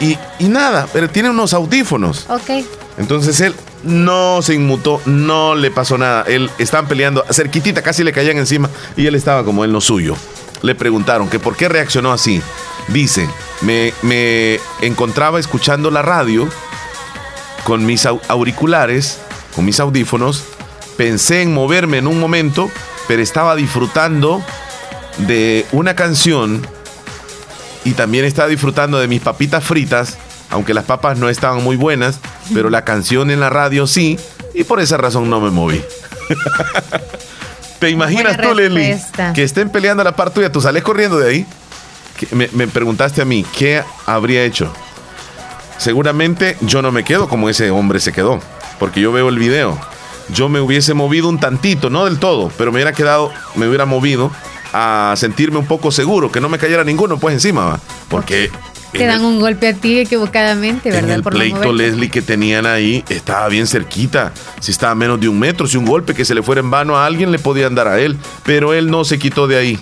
y, y nada, pero tiene unos audífonos. Ok. Entonces él no se inmutó, no le pasó nada. Él estaban peleando cerquitita, casi le caían encima y él estaba como en lo suyo. Le preguntaron que por qué reaccionó así. Dice, me, me encontraba escuchando la radio con mis au- auriculares, con mis audífonos. Pensé en moverme en un momento, pero estaba disfrutando de una canción y también estaba disfrutando de mis papitas fritas, aunque las papas no estaban muy buenas, pero la canción en la radio sí, y por esa razón no me moví. [laughs] ¿Te imaginas Buena tú, respuesta. que estén peleando a la par tuya? ¿Tú sales corriendo de ahí? Me, me preguntaste a mí, ¿qué habría hecho? Seguramente yo no me quedo como ese hombre se quedó, porque yo veo el video. Yo me hubiese movido un tantito, no del todo, pero me hubiera quedado, me hubiera movido a sentirme un poco seguro, que no me cayera ninguno pues encima, ¿va? porque Te en dan el, un golpe a ti equivocadamente, en ¿verdad? el Por pleito. Leslie que tenían ahí estaba bien cerquita, si estaba a menos de un metro, si un golpe que se le fuera en vano a alguien le podían dar a él, pero él no se quitó de ahí,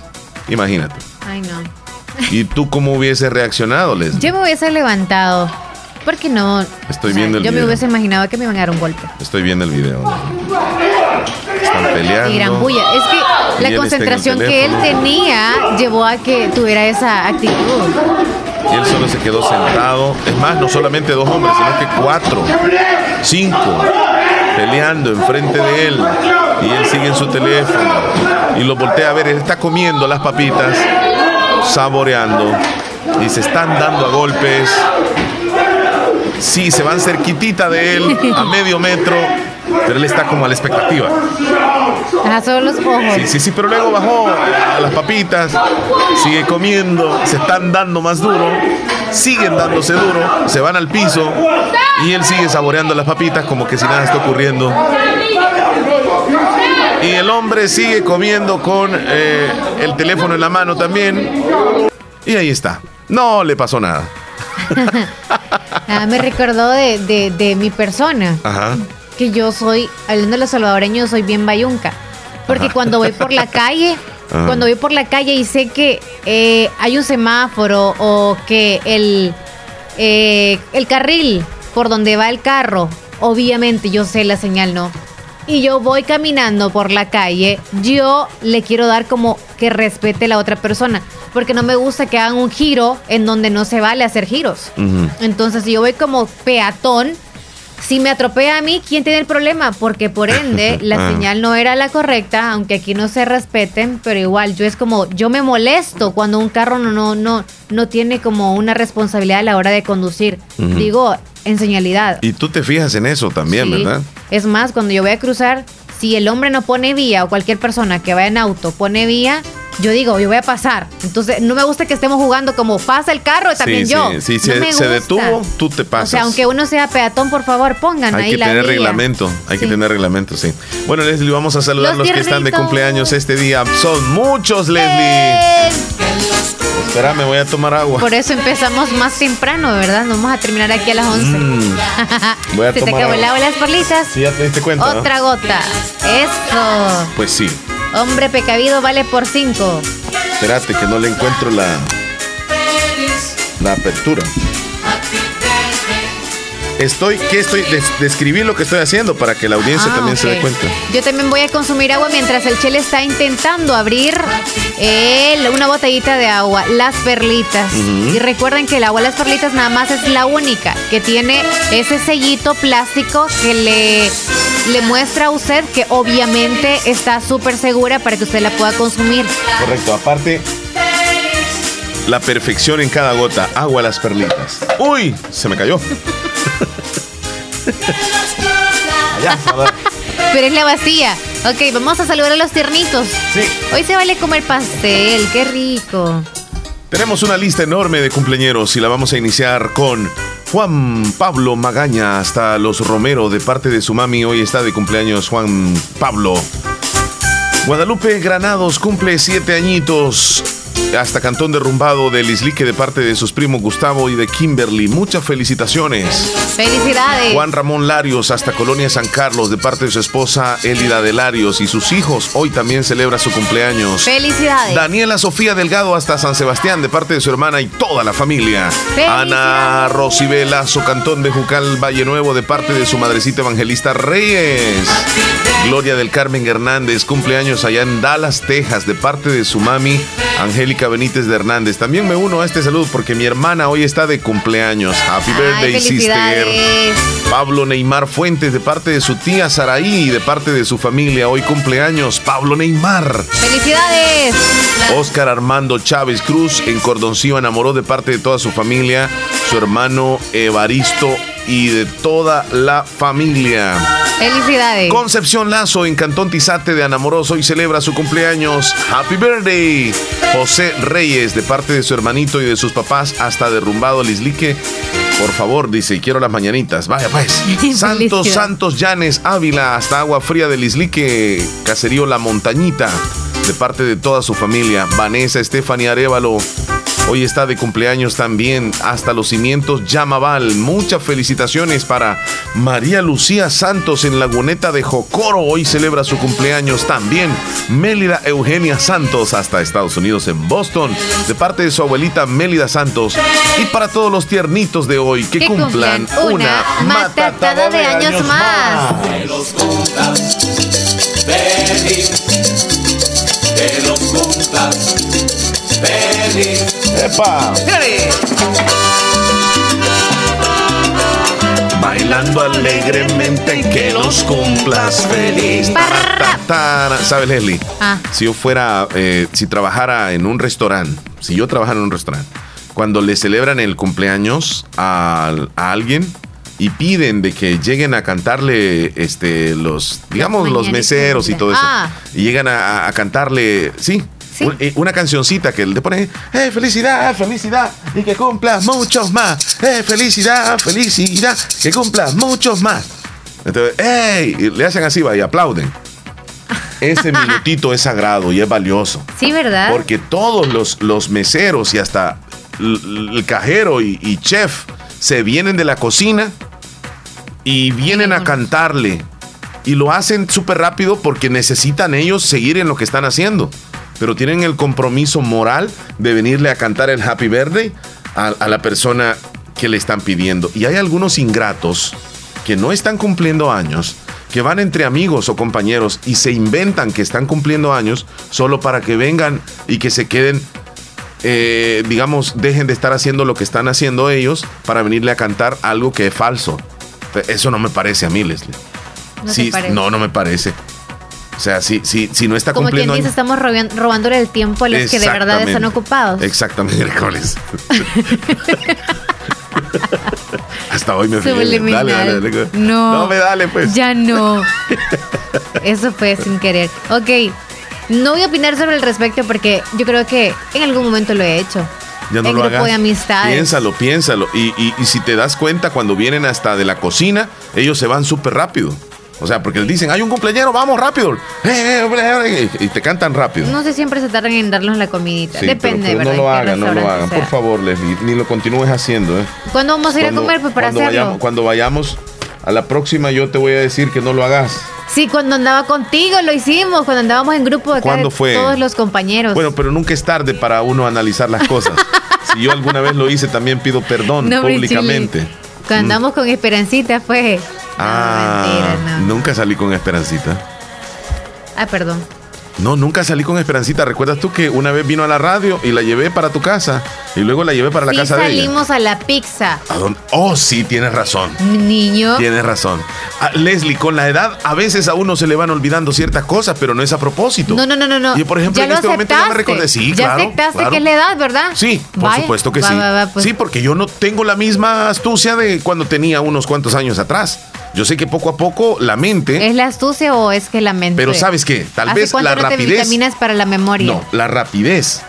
imagínate. Ay, no. ¿Y tú cómo hubiese reaccionado, Leslie? Yo me hubiese levantado. Porque no. Estoy o sea, viendo el Yo me video. hubiese imaginado que me iban a dar un golpe. Estoy viendo el video. Están peleando. Y gran bulla. Es que la concentración que él tenía llevó a que tuviera esa actitud. Y él solo se quedó sentado. Es más, no solamente dos hombres, sino que cuatro, cinco, peleando enfrente de él. Y él sigue en su teléfono. Y lo voltea a ver. Él está comiendo las papitas, saboreando. Y se están dando a golpes. Sí, se van cerquitita de él, a medio metro. Pero él está como a la expectativa. Ajá, solo los ojos. Sí, sí, sí, pero luego bajó a las papitas, sigue comiendo, se están dando más duro, siguen dándose duro, se van al piso y él sigue saboreando las papitas como que si nada está ocurriendo. Y el hombre sigue comiendo con eh, el teléfono en la mano también. Y ahí está. No le pasó nada. [laughs] Ah, me recordó de, de- de mi persona. Ajá. Que yo soy, hablando de los salvadoreños, soy bien bayunca. Porque Ajá. cuando voy por la calle, Ajá. [laughs] cuando voy por la calle y sé que eh, hay un semáforo o que el, eh, el carril por donde va el carro, obviamente yo sé la señal, ¿no? Y yo voy caminando por la calle, yo le quiero dar como que respete a la otra persona. Porque no me gusta que hagan un giro en donde no se vale hacer giros. Entonces, si yo voy como peatón, si me atropella a mí, ¿quién tiene el problema? Porque por ende, [laughs] la Ah. señal no era la correcta, aunque aquí no se respeten, pero igual yo es como, yo me molesto cuando un carro no, no, no, no tiene como una responsabilidad a la hora de conducir. Digo, en señalidad. Y tú te fijas en eso también, Sí. ¿verdad? Es más, cuando yo voy a cruzar, si el hombre no pone vía o cualquier persona que vaya en auto pone vía, yo digo, yo voy a pasar. Entonces, no me gusta que estemos jugando como pasa el carro, también sí, yo. sí, sí, No se, me detuvo, tú te O pasas. sea, aunque uno sea peatón, por favor, pongan Hay ahí que la tener reglamento, hay que tener reglamento, sí. Bueno, Leslie, vamos a saludar a Los los que están de cumpleaños este día. Son muchos, Leslie. Espérame, voy a tomar agua. Por eso empezamos más temprano, ¿verdad? Vamos a terminar aquí a las 11. Mm, [laughs] voy a Se te tomar acabó el agua. y las perlitas. Sí, ya te diste cuenta. ¿no? Otra gota. Eso. Pues sí. Hombre pecavido vale por 5. Espérate que no le encuentro la, la apertura. Estoy, ¿qué estoy? Des- describir lo que estoy haciendo para que la audiencia Ah, también se dé cuenta. Yo también voy a consumir agua mientras el Chele está intentando abrir el- una botellita de agua, las perlitas. Y recuerden que el agua las perlitas nada más es la única que tiene ese sellito plástico que le, le muestra a usted que obviamente está súper segura para que usted la pueda consumir. Correcto, aparte, la perfección en cada gota. Agua a las perlitas. ¡Uy! Se me cayó. Allá. Pero es la vacía. Ok, vamos a saludar a los tiernitos. Sí. Hoy se vale comer pastel, qué rico. Tenemos una lista enorme de cumpleaños y la vamos a iniciar con Juan Pablo Magaña hasta Los Romero de parte de su mami. Hoy está de cumpleaños Juan Pablo. Guadalupe Granados cumple siete añitos. Hasta Cantón Derrumbado del Islique de parte de sus primos Gustavo y de Kimberly. Muchas felicitaciones. Felicidades. Juan Ramón Larios hasta Colonia San Carlos de parte de su esposa Elida de Larios y sus hijos. Hoy también celebra su cumpleaños. Felicidades. Daniela Sofía Delgado hasta San Sebastián de parte de su hermana y toda la familia. Ana Rosibela Cantón de Jucal Valle Nuevo de parte de su madrecita evangelista Reyes. Gloria del Carmen Hernández, cumpleaños allá en Dallas, Texas, de parte de su mami Angélica Benítez de Hernández. También me uno a este saludo porque mi hermana hoy está de cumpleaños. Happy birthday, sister. Pablo Neymar Fuentes de parte de su tía Saraí y de parte de su familia. Hoy cumpleaños Pablo Neymar. Felicidades. Oscar Armando Chávez Cruz en Cordoncillo enamoró de parte de toda su familia, su hermano Evaristo y de toda la familia. Felicidades. Concepción Lazo en Cantón Tizate de Anamoroso y celebra su cumpleaños. Happy birthday. José Reyes de parte de su hermanito y de sus papás hasta derrumbado Lislique. Por favor, dice, quiero las mañanitas. Vaya pues. [laughs] Santos. Santos Llanes Ávila hasta Agua Fría de Lislique, Caserío La Montañita, de parte de toda su familia. Vanessa Estefania Arevalo. Hoy está de cumpleaños también hasta los cimientos Yamaval. Muchas felicitaciones para María Lucía Santos en Laguneta de Jocoro. Hoy celebra su cumpleaños también. Mélida Eugenia Santos hasta Estados Unidos en Boston. De parte de su abuelita Mélida Santos. Y para todos los tiernitos de hoy que, Que cumplan cumplan una matatada de años más. Que los cumplas feliz, que los cumplas feliz. ¡Epa! Bailando alegremente que los cumplas feliz. Taratara. ¿Sabes, Leslie? Ah. Si yo fuera, eh, si trabajara en un restaurante, si yo trabajara en un restaurante, cuando le celebran el cumpleaños a, a alguien y piden de que lleguen a cantarle este los digamos los meseros y todo eso Ah. y llegan a, a cantarle sí, un- eh, una cancioncita que le ponen eh felicidad felicidad y que cumplas muchos más eh felicidad felicidad que cumplas muchos más entonces ¡ey! y le hacen así va y aplauden ese [laughs] minutito es sagrado y es valioso Sí, ¿verdad? porque todos los, los meseros y hasta el cajero y, y chef se vienen de la cocina y vienen a cantarle. Y lo hacen súper rápido porque necesitan ellos seguir en lo que están haciendo. Pero tienen el compromiso moral de venirle a cantar el Happy Birthday a, a la persona que le están pidiendo. Y hay algunos ingratos que no están cumpliendo años, que van entre amigos o compañeros y se inventan que están cumpliendo años solo para que vengan y que se queden, eh, digamos, dejen de estar haciendo lo que están haciendo ellos para venirle a cantar algo que es falso. Eso no me parece a mí, Leslie. ¿No Sí, no, no me parece. O sea, si, si, si no está Como quien cumpliendo dice, estamos roban- robándole el tiempo a los que de verdad están ocupados. Exactamente, miércoles. [laughs] Hasta hoy me fui. Dale, dale, dale. No. No me dale, pues. Ya no. Eso fue sin querer. Ok. No voy a opinar sobre el respecto porque yo creo que en algún momento lo he hecho. Ya no en lo grupo hagas. de amistades. Piénsalo, piénsalo. Y, y- y si te das cuenta, cuando vienen hasta de la cocina, ellos se van súper rápido. O sea, porque dicen, hay un cumpleañero, vamos rápido. Eh, eh, eh, Y te cantan rápido. No sé, siempre se tardan en darnos la comidita. Sí, Depende, pero, pero ¿verdad? no lo hagan, no lo hagan. sea. Por favor, Leslie, ni lo continúes haciendo. ¿eh? ¿Cuándo vamos a ir a comer? Pues para cuando hacerlo. Vayamos, cuando vayamos a la próxima, yo te voy a decir que no lo hagas. Sí, cuando andaba contigo lo hicimos, cuando andábamos en grupo de acá ¿Cuándo fue? todos los compañeros. Bueno, pero nunca es tarde para uno analizar las cosas. [laughs] si yo alguna vez lo hice, también pido perdón No, públicamente. Cuando Mm. andamos con Esperancita fue. Ah, nunca salí con Esperancita. Ah, perdón. No, nunca salí con Esperancita. ¿Recuerdas tú que una vez vino a la radio y la llevé para tu casa y luego la llevé para la sí casa de ella? salimos a la pizza. ¿A dónde? Oh, sí, tienes razón. Niño. Tienes razón. Ah, Leslie, con la edad a veces a uno se le van olvidando ciertas cosas, pero no es a propósito. No, no, no, no, no. Y por ejemplo, ya en lo este momento ya me aceptaste. recordé. Sí, ya claro. aceptaste claro. que es la edad, ¿verdad? Sí, por Vaya. supuesto que Va, sí. va, va, pues. Sí, porque yo no tengo la misma astucia de cuando tenía unos cuantos años atrás. Yo sé que poco a poco la mente, ¿Es la astucia o es que la mente? pero ¿sabes qué? Tal ¿Hace vez la no te rapidez. vitaminas para la memoria? No, la rapidez.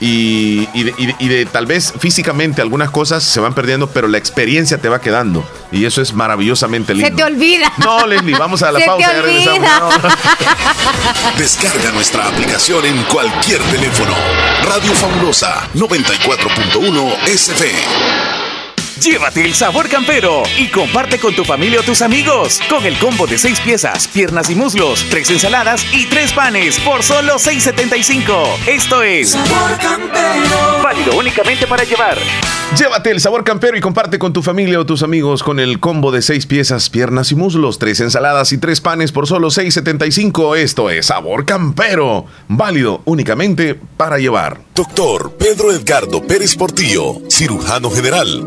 Y, y de, y de- y de tal vez físicamente algunas cosas se van perdiendo, pero la experiencia te va quedando. Y eso es maravillosamente lindo. Se te olvida. No, Leslie, vamos a la [laughs] Se pausa. te ya regresamos. [laughs] Descarga nuestra aplicación en cualquier teléfono. Radio Fabulosa 94.1 SF. Llévate el sabor campero y comparte con tu familia o tus amigos con el combo de 6 piezas, piernas y muslos, 3 ensaladas y 3 panes por solo 6.75. Esto es válido únicamente para llevar. Llévate el sabor campero y comparte con tu familia o tus amigos con el combo de seis piezas, piernas y muslos, tres ensaladas y tres panes por solo 6.75. Esto es sabor campero, válido únicamente para llevar. Doctor Pedro Edgardo Pérez Portillo, cirujano general,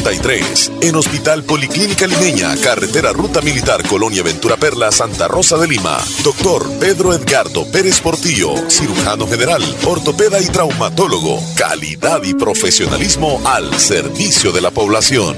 7202-3973. En Hospital Policlínica Limeña, Carretera Ruta Militar Colonia Ventura Perla, Santa Rosa de Lima. Doctor Pedro Edgardo Pérez Portillo, cirujano general, ortopeda y traumatólogo. Calidad y profesionalismo al servicio de la población.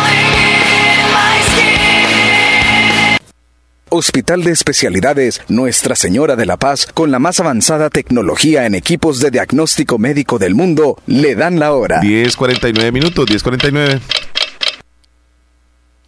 Hospital de Especialidades Nuestra Señora de la Paz, con la más avanzada tecnología en equipos de diagnóstico médico del mundo, le dan la hora. 10.49 minutos, 10.49.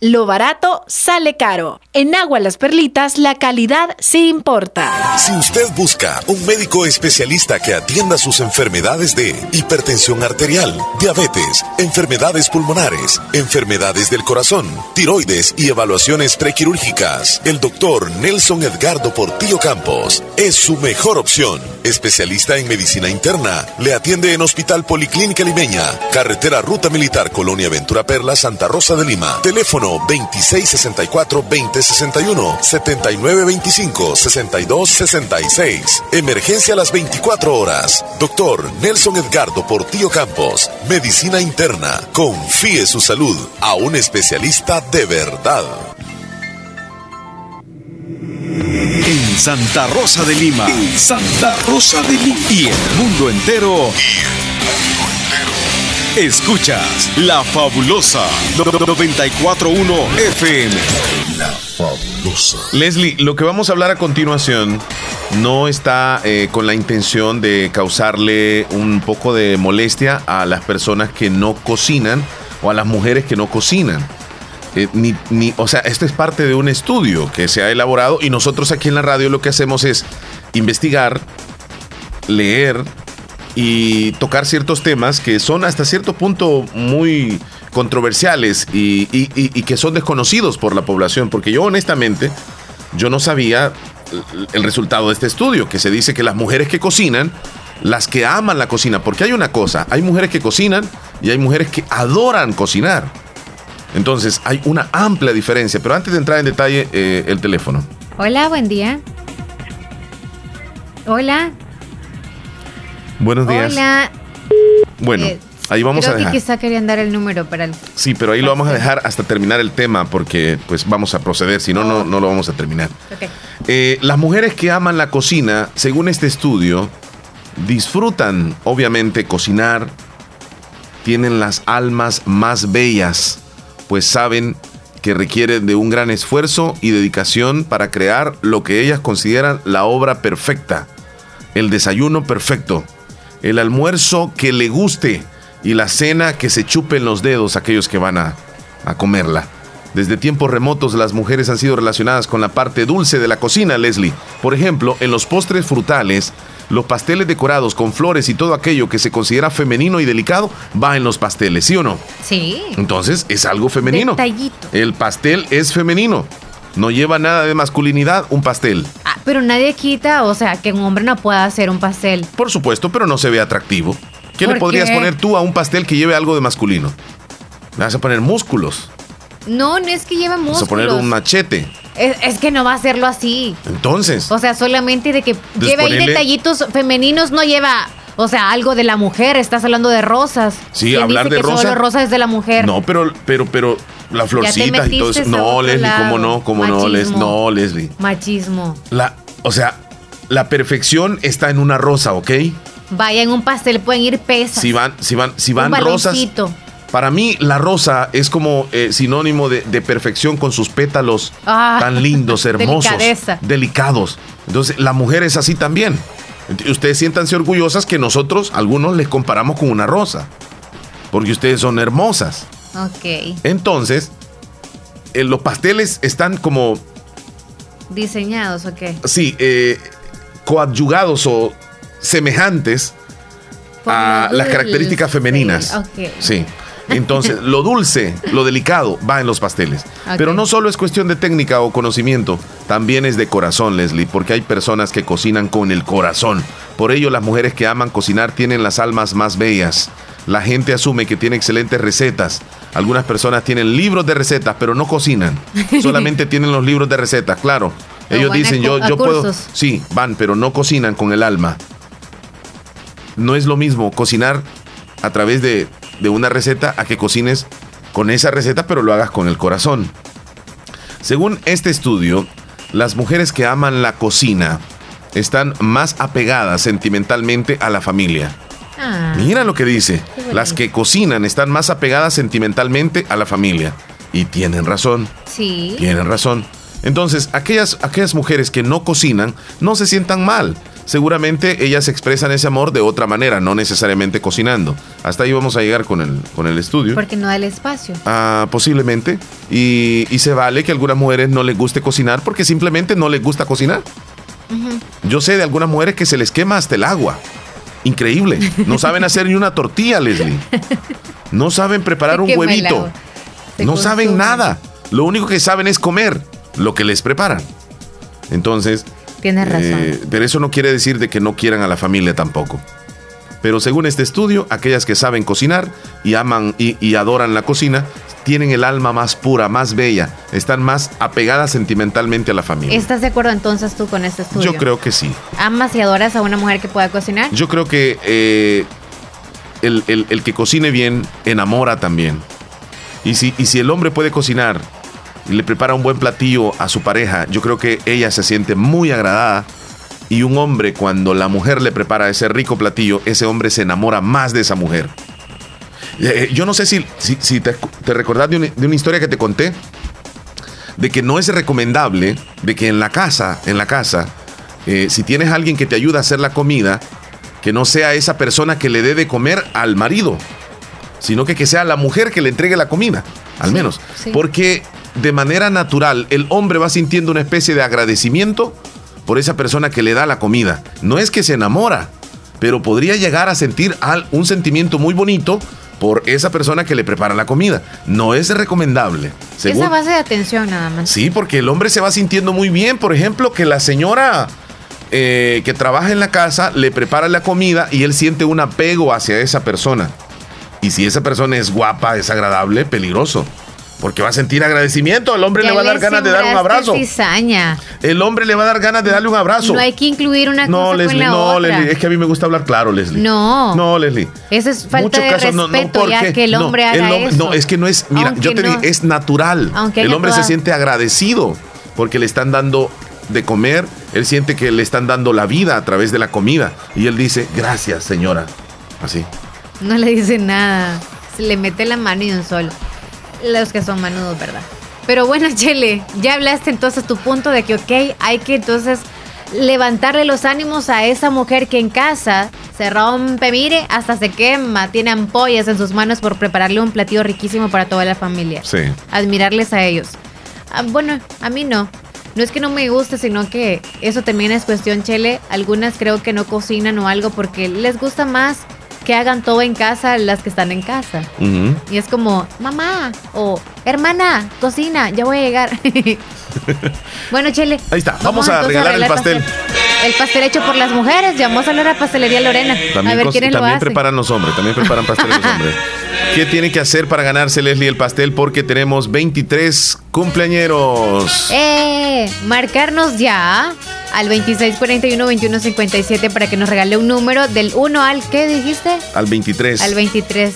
Lo barato sale caro. En Agua Las Perlitas la calidad sí importa. Si usted busca un médico especialista que atienda sus enfermedades de hipertensión arterial, diabetes, enfermedades pulmonares, enfermedades del corazón, tiroides y evaluaciones prequirúrgicas, el doctor Nelson Edgardo Portillo Campos es su mejor opción. Especialista en medicina interna, le atiende en Hospital Policlínica Limeña, Carretera Ruta Militar Colonia Ventura Perla, Santa Rosa de Lima. Teléfono 2664-2061, 7925-6266. Emergencia a las 24 horas. Doctor Nelson Edgardo Portillo Campos. Medicina interna. Confíe su salud a un especialista de verdad. En Santa Rosa de Lima. En Santa Rosa de Lima. Y el mundo entero. Escuchas La Fabulosa 941 FM. La Fabulosa. Leslie, lo que vamos a hablar a continuación no está eh, con la intención de causarle un poco de molestia a las personas que no cocinan o a las mujeres que no cocinan. Eh, ni, ni, o sea, esto es parte de un estudio que se ha elaborado y nosotros aquí en la radio lo que hacemos es investigar, leer y tocar ciertos temas que son hasta cierto punto muy controversiales y, que son desconocidos por la población, porque yo honestamente, yo no sabía el- el resultado de este estudio, que se dice que las mujeres que cocinan, las que aman la cocina, porque hay una cosa, hay mujeres que cocinan y hay mujeres que adoran cocinar. Entonces hay una amplia diferencia, pero antes de entrar en detalle, eh, el teléfono. Hola, buen día. Hola. Buenos días. Hola. Bueno, Eh, ahí vamos Creo a que dejar. quizá querían dar el número para el... Sí, pero ahí lo vamos a dejar hasta terminar el tema porque pues vamos a proceder, si no, no, no lo vamos a terminar. Eh, las mujeres que aman la cocina, según este estudio, disfrutan obviamente cocinar, tienen las almas más bellas, pues saben que requiere de un gran esfuerzo y dedicación para crear lo que ellas consideran la obra perfecta, el desayuno perfecto, el almuerzo que le guste y la cena que se chupen los dedos aquellos que van a, a comerla. Desde tiempos remotos las mujeres han sido relacionadas con la parte dulce de la cocina, Leslie. Por ejemplo, en los postres frutales, los pasteles decorados con flores y todo aquello que se considera femenino y delicado va en los pasteles, ¿sí o no? Sí. Entonces es algo femenino. Detallito. El pastel es femenino. No lleva nada de masculinidad un pastel. Ah, pero nadie quita, o sea, que un hombre no pueda hacer un pastel. Por supuesto, pero no se ve atractivo. ¿Qué le ¿Por podrías qué? poner tú a un pastel que lleve algo de masculino? Le vas a poner músculos. No, no es que lleve Vas a músculos. poner un machete. Es, es que no va a hacerlo así. Entonces, O sea, solamente de que lleve ahí detallitos femeninos, no lleva, o sea, algo de la mujer. Estás hablando de rosas. Sí, ¿Quién hablar dice de que rosa- Solo rosa es de la mujer. no, pero, pero, pero, las florcitas y todo eso. No, Leslie, cómo lado. no, cómo no, Les, Machismo. no, Leslie. Machismo. La, o sea, la perfección está en una rosa, ¿ok? Vaya, en un pastel pueden ir pesas. Si van, si van, si van un rosas. Para mí, la rosa es como eh, sinónimo de, de perfección con sus pétalos Ah, tan lindos, [laughs] hermosos, delicadeza. delicados. Entonces, la mujer es así también. Ustedes siéntanse orgullosas que nosotros, algunos, les comparamos con una rosa. Porque ustedes son hermosas. Ok. Entonces, eh, los pasteles están como, Diseñados, ok. sí, eh, coadyugados o semejantes Por a las características femeninas. ok. Sí. Entonces, lo dulce, lo delicado va en los pasteles. Pero no solo es cuestión de técnica o conocimiento, también es de corazón, Leslie, porque hay personas que cocinan con el corazón. Por ello, las mujeres que aman cocinar tienen las almas más bellas. La gente asume que tiene excelentes recetas. Algunas personas tienen libros de recetas, pero no cocinan. [laughs] Solamente tienen los libros de recetas, claro. Ellos dicen, yo, yo puedo... Sí, van, pero no cocinan con el alma. No es lo mismo cocinar a través de, de una receta a que cocines con esa receta, pero lo hagas con el corazón. Según este estudio, las mujeres que aman la cocina están más apegadas sentimentalmente a la familia. Ah, Mira lo que dice. Las que cocinan están más apegadas sentimentalmente a la familia. Y tienen razón. sí. Tienen razón. Entonces, aquellas, aquellas mujeres que no cocinan no se sientan mal. Seguramente ellas expresan ese amor de otra manera, no necesariamente cocinando. Hasta ahí vamos a llegar con el, con el estudio. Porque no da el espacio. Ah, posiblemente. Y, y se vale que a algunas mujeres no les guste cocinar porque simplemente no les gusta cocinar. Yo sé de algunas mujeres que se les quema hasta el agua. Increíble. No saben hacer ni una tortilla, Leslie. No saben preparar un huevito. No saben nada. Lo único que saben es comer lo que les preparan. Entonces, Tienes razón. eh, pero eso no quiere decir de que no quieran a la familia tampoco. Pero según este estudio, aquellas que saben cocinar y aman y, y adoran la cocina, tienen el alma más pura, más bella, están más apegadas sentimentalmente a la familia. ¿Estás de acuerdo entonces tú con este estudio? Yo creo que sí. ¿Amas y adoras a una mujer que pueda cocinar? Yo creo que eh, el, el- el que cocine bien enamora también. Y si, y si el hombre puede cocinar y le prepara un buen platillo a su pareja, yo creo que ella se siente muy agradada. Y un hombre, cuando la mujer le prepara ese rico platillo, ese hombre se enamora más de esa mujer. Eh, yo no sé si, si, si te, te recordás de una, de una historia que te conté, de que no es recomendable de que en la casa, en la casa, eh, si tienes a alguien que te ayuda a hacer la comida, que no sea esa persona que le dé de comer al marido, sino que, que sea la mujer que le entregue la comida, al menos. sí. Porque de manera natural el hombre va sintiendo una especie de agradecimiento por esa persona que le da la comida. No es que se enamora, pero podría llegar a sentir un sentimiento muy bonito por esa persona que le prepara la comida. No es recomendable. Según- Esa base de atención nada más. Sí, porque el hombre se va sintiendo muy bien. Por ejemplo, que la señora eh, que trabaja en la casa le prepara la comida y él siente un apego hacia esa persona. Y si esa persona es guapa, es agradable, peligroso. Porque va a sentir agradecimiento. El hombre Ya le va a dar ganas de dar un abrazo. cizaña. El hombre le va a dar ganas de darle un abrazo. No hay que incluir una No, cosa Leslie, con la no, otra. Leslie. Es que a mí me gusta hablar claro, Leslie. No. No, Leslie. Eso es falta Muchos de casos no, respeto no, ya porque que el no, hombre haga el hombre- eso. No, es que no es, mira, Aunque yo te no- digo, es natural. Aunque el hombre se siente agradecido porque le están dando de comer, él siente que le están dando la vida a través de la comida y él dice, gracias señora. Así. No le dice nada. Se le mete la mano y un solo. Los que son manudos, ¿verdad? Pero bueno, [laughs] Chele, ya hablaste entonces tu punto de que, ok, hay que entonces levantarle los ánimos a esa mujer que en casa se rompe, mire, hasta se quema, tiene ampollas en sus manos por prepararle un platillo riquísimo para toda la familia. Sí. Admirarles a ellos. Ah, bueno, a mí no. No es que no me guste, sino que eso también es cuestión, Chele. Algunas creo que no cocinan o algo porque les gusta más que hagan todo en casa las que están en casa. Y es como, mamá o hermana, cocina, ya voy a llegar. [laughs] bueno, Chele. Ahí está, vamos a regalar el pastel. El pastel hecho por las mujeres. Llamamos a hablar a Pastelería Lorena. También, a ver quiénes lo también hacen. preparan los hombres, también preparan pasteles los hombres. [laughs] ¿Qué tiene que hacer para ganarse Leslie el pastel? Porque tenemos 23 cumpleañeros. Eh, marcarnos ya al 2641-2157 para que nos regale un número del 1 al, ¿qué dijiste? Al 23. Al 23.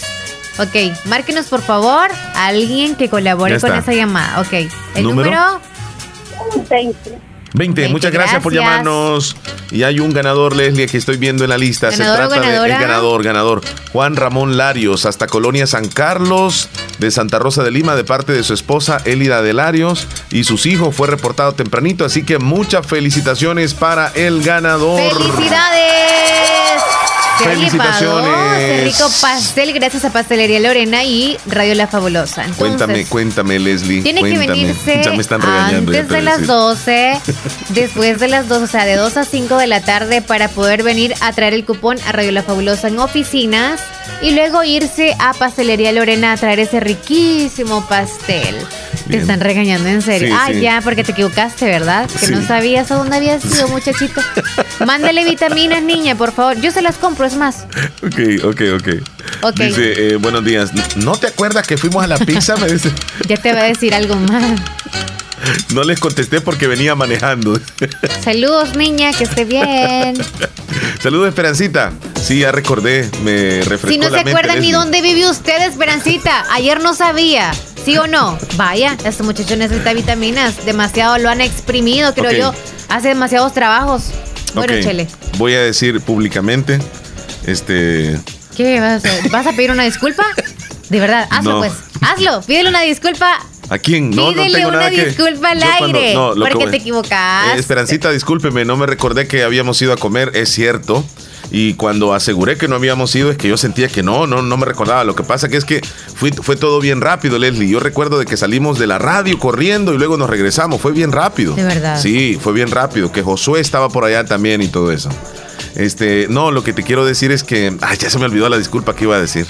Ok, márquenos por favor a alguien que colabore con esa llamada. Ok, el ¿Número? número, 20. 20. Muchas gracias, por llamarnos. Y hay un ganador, Leslie, que estoy viendo en la lista. Se ¿Ganador o trata de ganadora? el ganador, ganador. Juan Ramón Larios, hasta Colonia San Carlos, de Santa Rosa de Lima, de parte de su esposa Elida de Larios y sus hijos. Fue reportado tempranito, así que muchas felicitaciones para el ganador. ¡Felicidades! Felicitaciones. rico pastel gracias a Pastelería Lorena y Radio La Fabulosa. Entonces, Cuéntame, cuéntame, Leslie. Tiene que venirse Ya me están regañando. antes te de las decir. 12, después de las 12, o sea, de 2 a 5 de la tarde para poder venir a traer el cupón a Radio La Fabulosa en oficinas y luego irse a Pastelería Lorena a traer ese riquísimo pastel. Te están regañando en serio. Sí, ah, sí. ya, porque te equivocaste, ¿verdad? Que no sabías a dónde habías ido, [laughs] muchachito. Mándale vitaminas, niña, por favor. Yo se las compro, es más. Ok, ok, ok. Ok. Dice, eh, buenos días. ¿No te acuerdas que fuimos a la pizza? Me dice. [laughs] Ya te va a decir algo más. No les contesté porque venía manejando. [laughs] Saludos, niña, que esté bien. [laughs] Saludos, Esperancita. Sí, ya recordé, me refrescó Si no la se acuerdan ni dónde vive usted, Esperancita, ayer no sabía. ¿Sí o no? Vaya, este muchacho necesita vitaminas. Demasiado lo han exprimido, creo yo. Hace demasiados trabajos. Bueno, Chele, Voy a decir públicamente, este, ¿qué vas a hacer? ¿Vas a pedir una disculpa? De verdad, hazlo No. pues. Hazlo, pídele una disculpa. ¿a quién? No, no Pídele tengo una nada que. disculpa al Yo cuando- aire. no, que porque voy- te equivocaste. Eh, Esperancita, discúlpeme, no me recordé que habíamos ido a comer, es cierto. Y cuando aseguré que no habíamos ido, es que yo sentía que no, no, no me recordaba. Lo que pasa que es que fui- fue todo bien rápido, Leslie. Yo recuerdo de que salimos de la radio corriendo y luego nos regresamos. Fue bien rápido. De verdad. Sí, fue bien rápido. Que Josué estaba por allá también y todo eso. Este, no, lo que te quiero decir es que. Ay, ya se me olvidó la disculpa que iba a decir.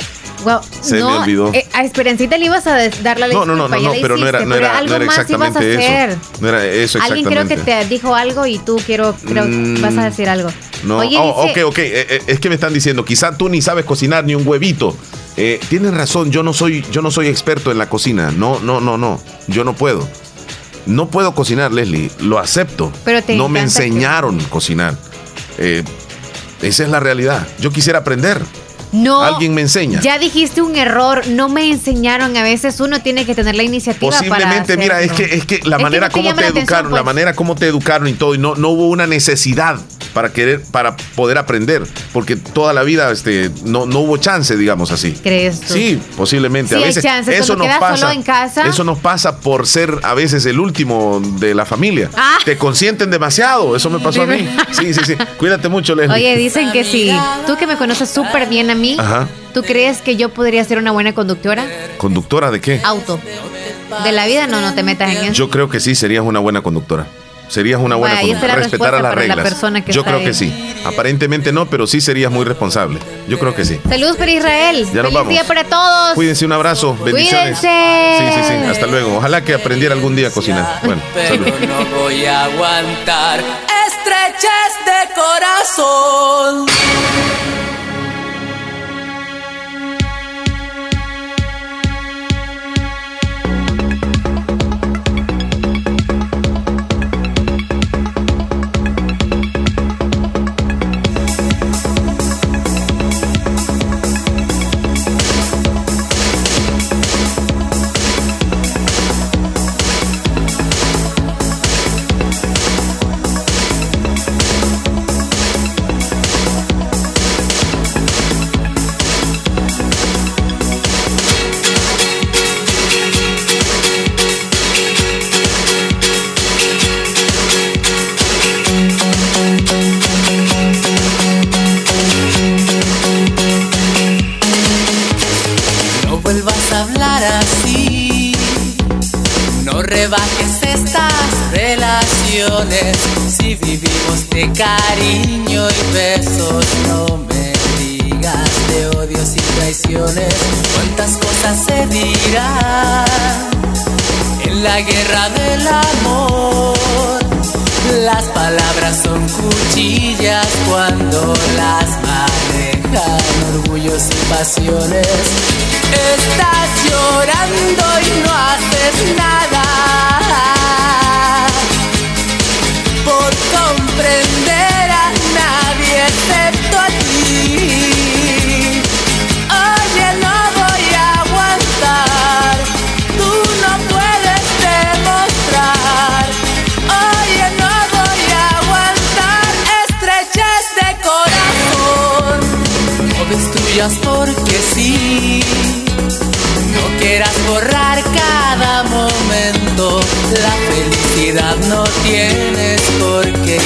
Se me olvidó. eh, a Esperancita le ibas a dar la disculpa. no, no, no, no, pero no era, no era, algo no era más ibas a exactamente hacer. eso. No era eso Alguien exactamente. creo que te dijo algo y tú quiero, creo Mm, vas a decir algo. No, Oye, oh, dice- ok, ok. eh, eh, es que me están diciendo, quizá tú ni sabes cocinar ni un huevito. Eh, tienes razón, yo no soy, yo no soy experto en la cocina. No, no, no, no. Yo no puedo. No puedo cocinar, Leslie. Lo acepto. Pero te no me que- enseñaron cocinar. Eh, esa es la realidad. Yo quisiera aprender. No. Alguien me enseña. Ya dijiste un error, no me enseñaron. A veces uno tiene que tener la iniciativa para Posiblemente, mira, es que, es que la Es que manera no te como te la atención, educaron, la pues. manera como te educaron y todo, y no, no hubo una necesidad para querer, para poder aprender, porque toda la vida este, no, no hubo chance, digamos así. ¿Crees tú? Sí, posiblemente. Sí, a hay veces chances. eso Cuando nos pasa. solo en casa. Eso nos pasa por ser a veces el último de la familia. Ah. Te consienten demasiado. Eso me pasó a mí. Sí, sí, sí. Cuídate mucho, Leslie. Oye, dicen que si tú que me conoces súper bien a mí, Ajá. ¿tú crees que yo podría ser una buena conductora? ¿Conductora de qué? Auto. De la vida no, no te metas en eso. Yo creo que sí, serías una buena conductora. Serías una buena Vaya, la Respetar las la reglas. Yo creo que sí. Aparentemente no, pero sí serías muy responsable. Yo creo que sí. Saludos para Israel. Ya nos vamos. día para todos. Cuídense, un abrazo. Bendiciones. Cuídense. Sí, sí, sí. Hasta luego. Ojalá que aprendiera algún día a cocinar. Bueno, Pero salud. no voy a aguantar estrechez de corazón. La guerra del amor. Las palabras son cuchillas cuando las manejan orgullos y pasiones. Estás llorando y no haces nada porque sí. No quieras borrar cada momento, la felicidad no tienes por qué.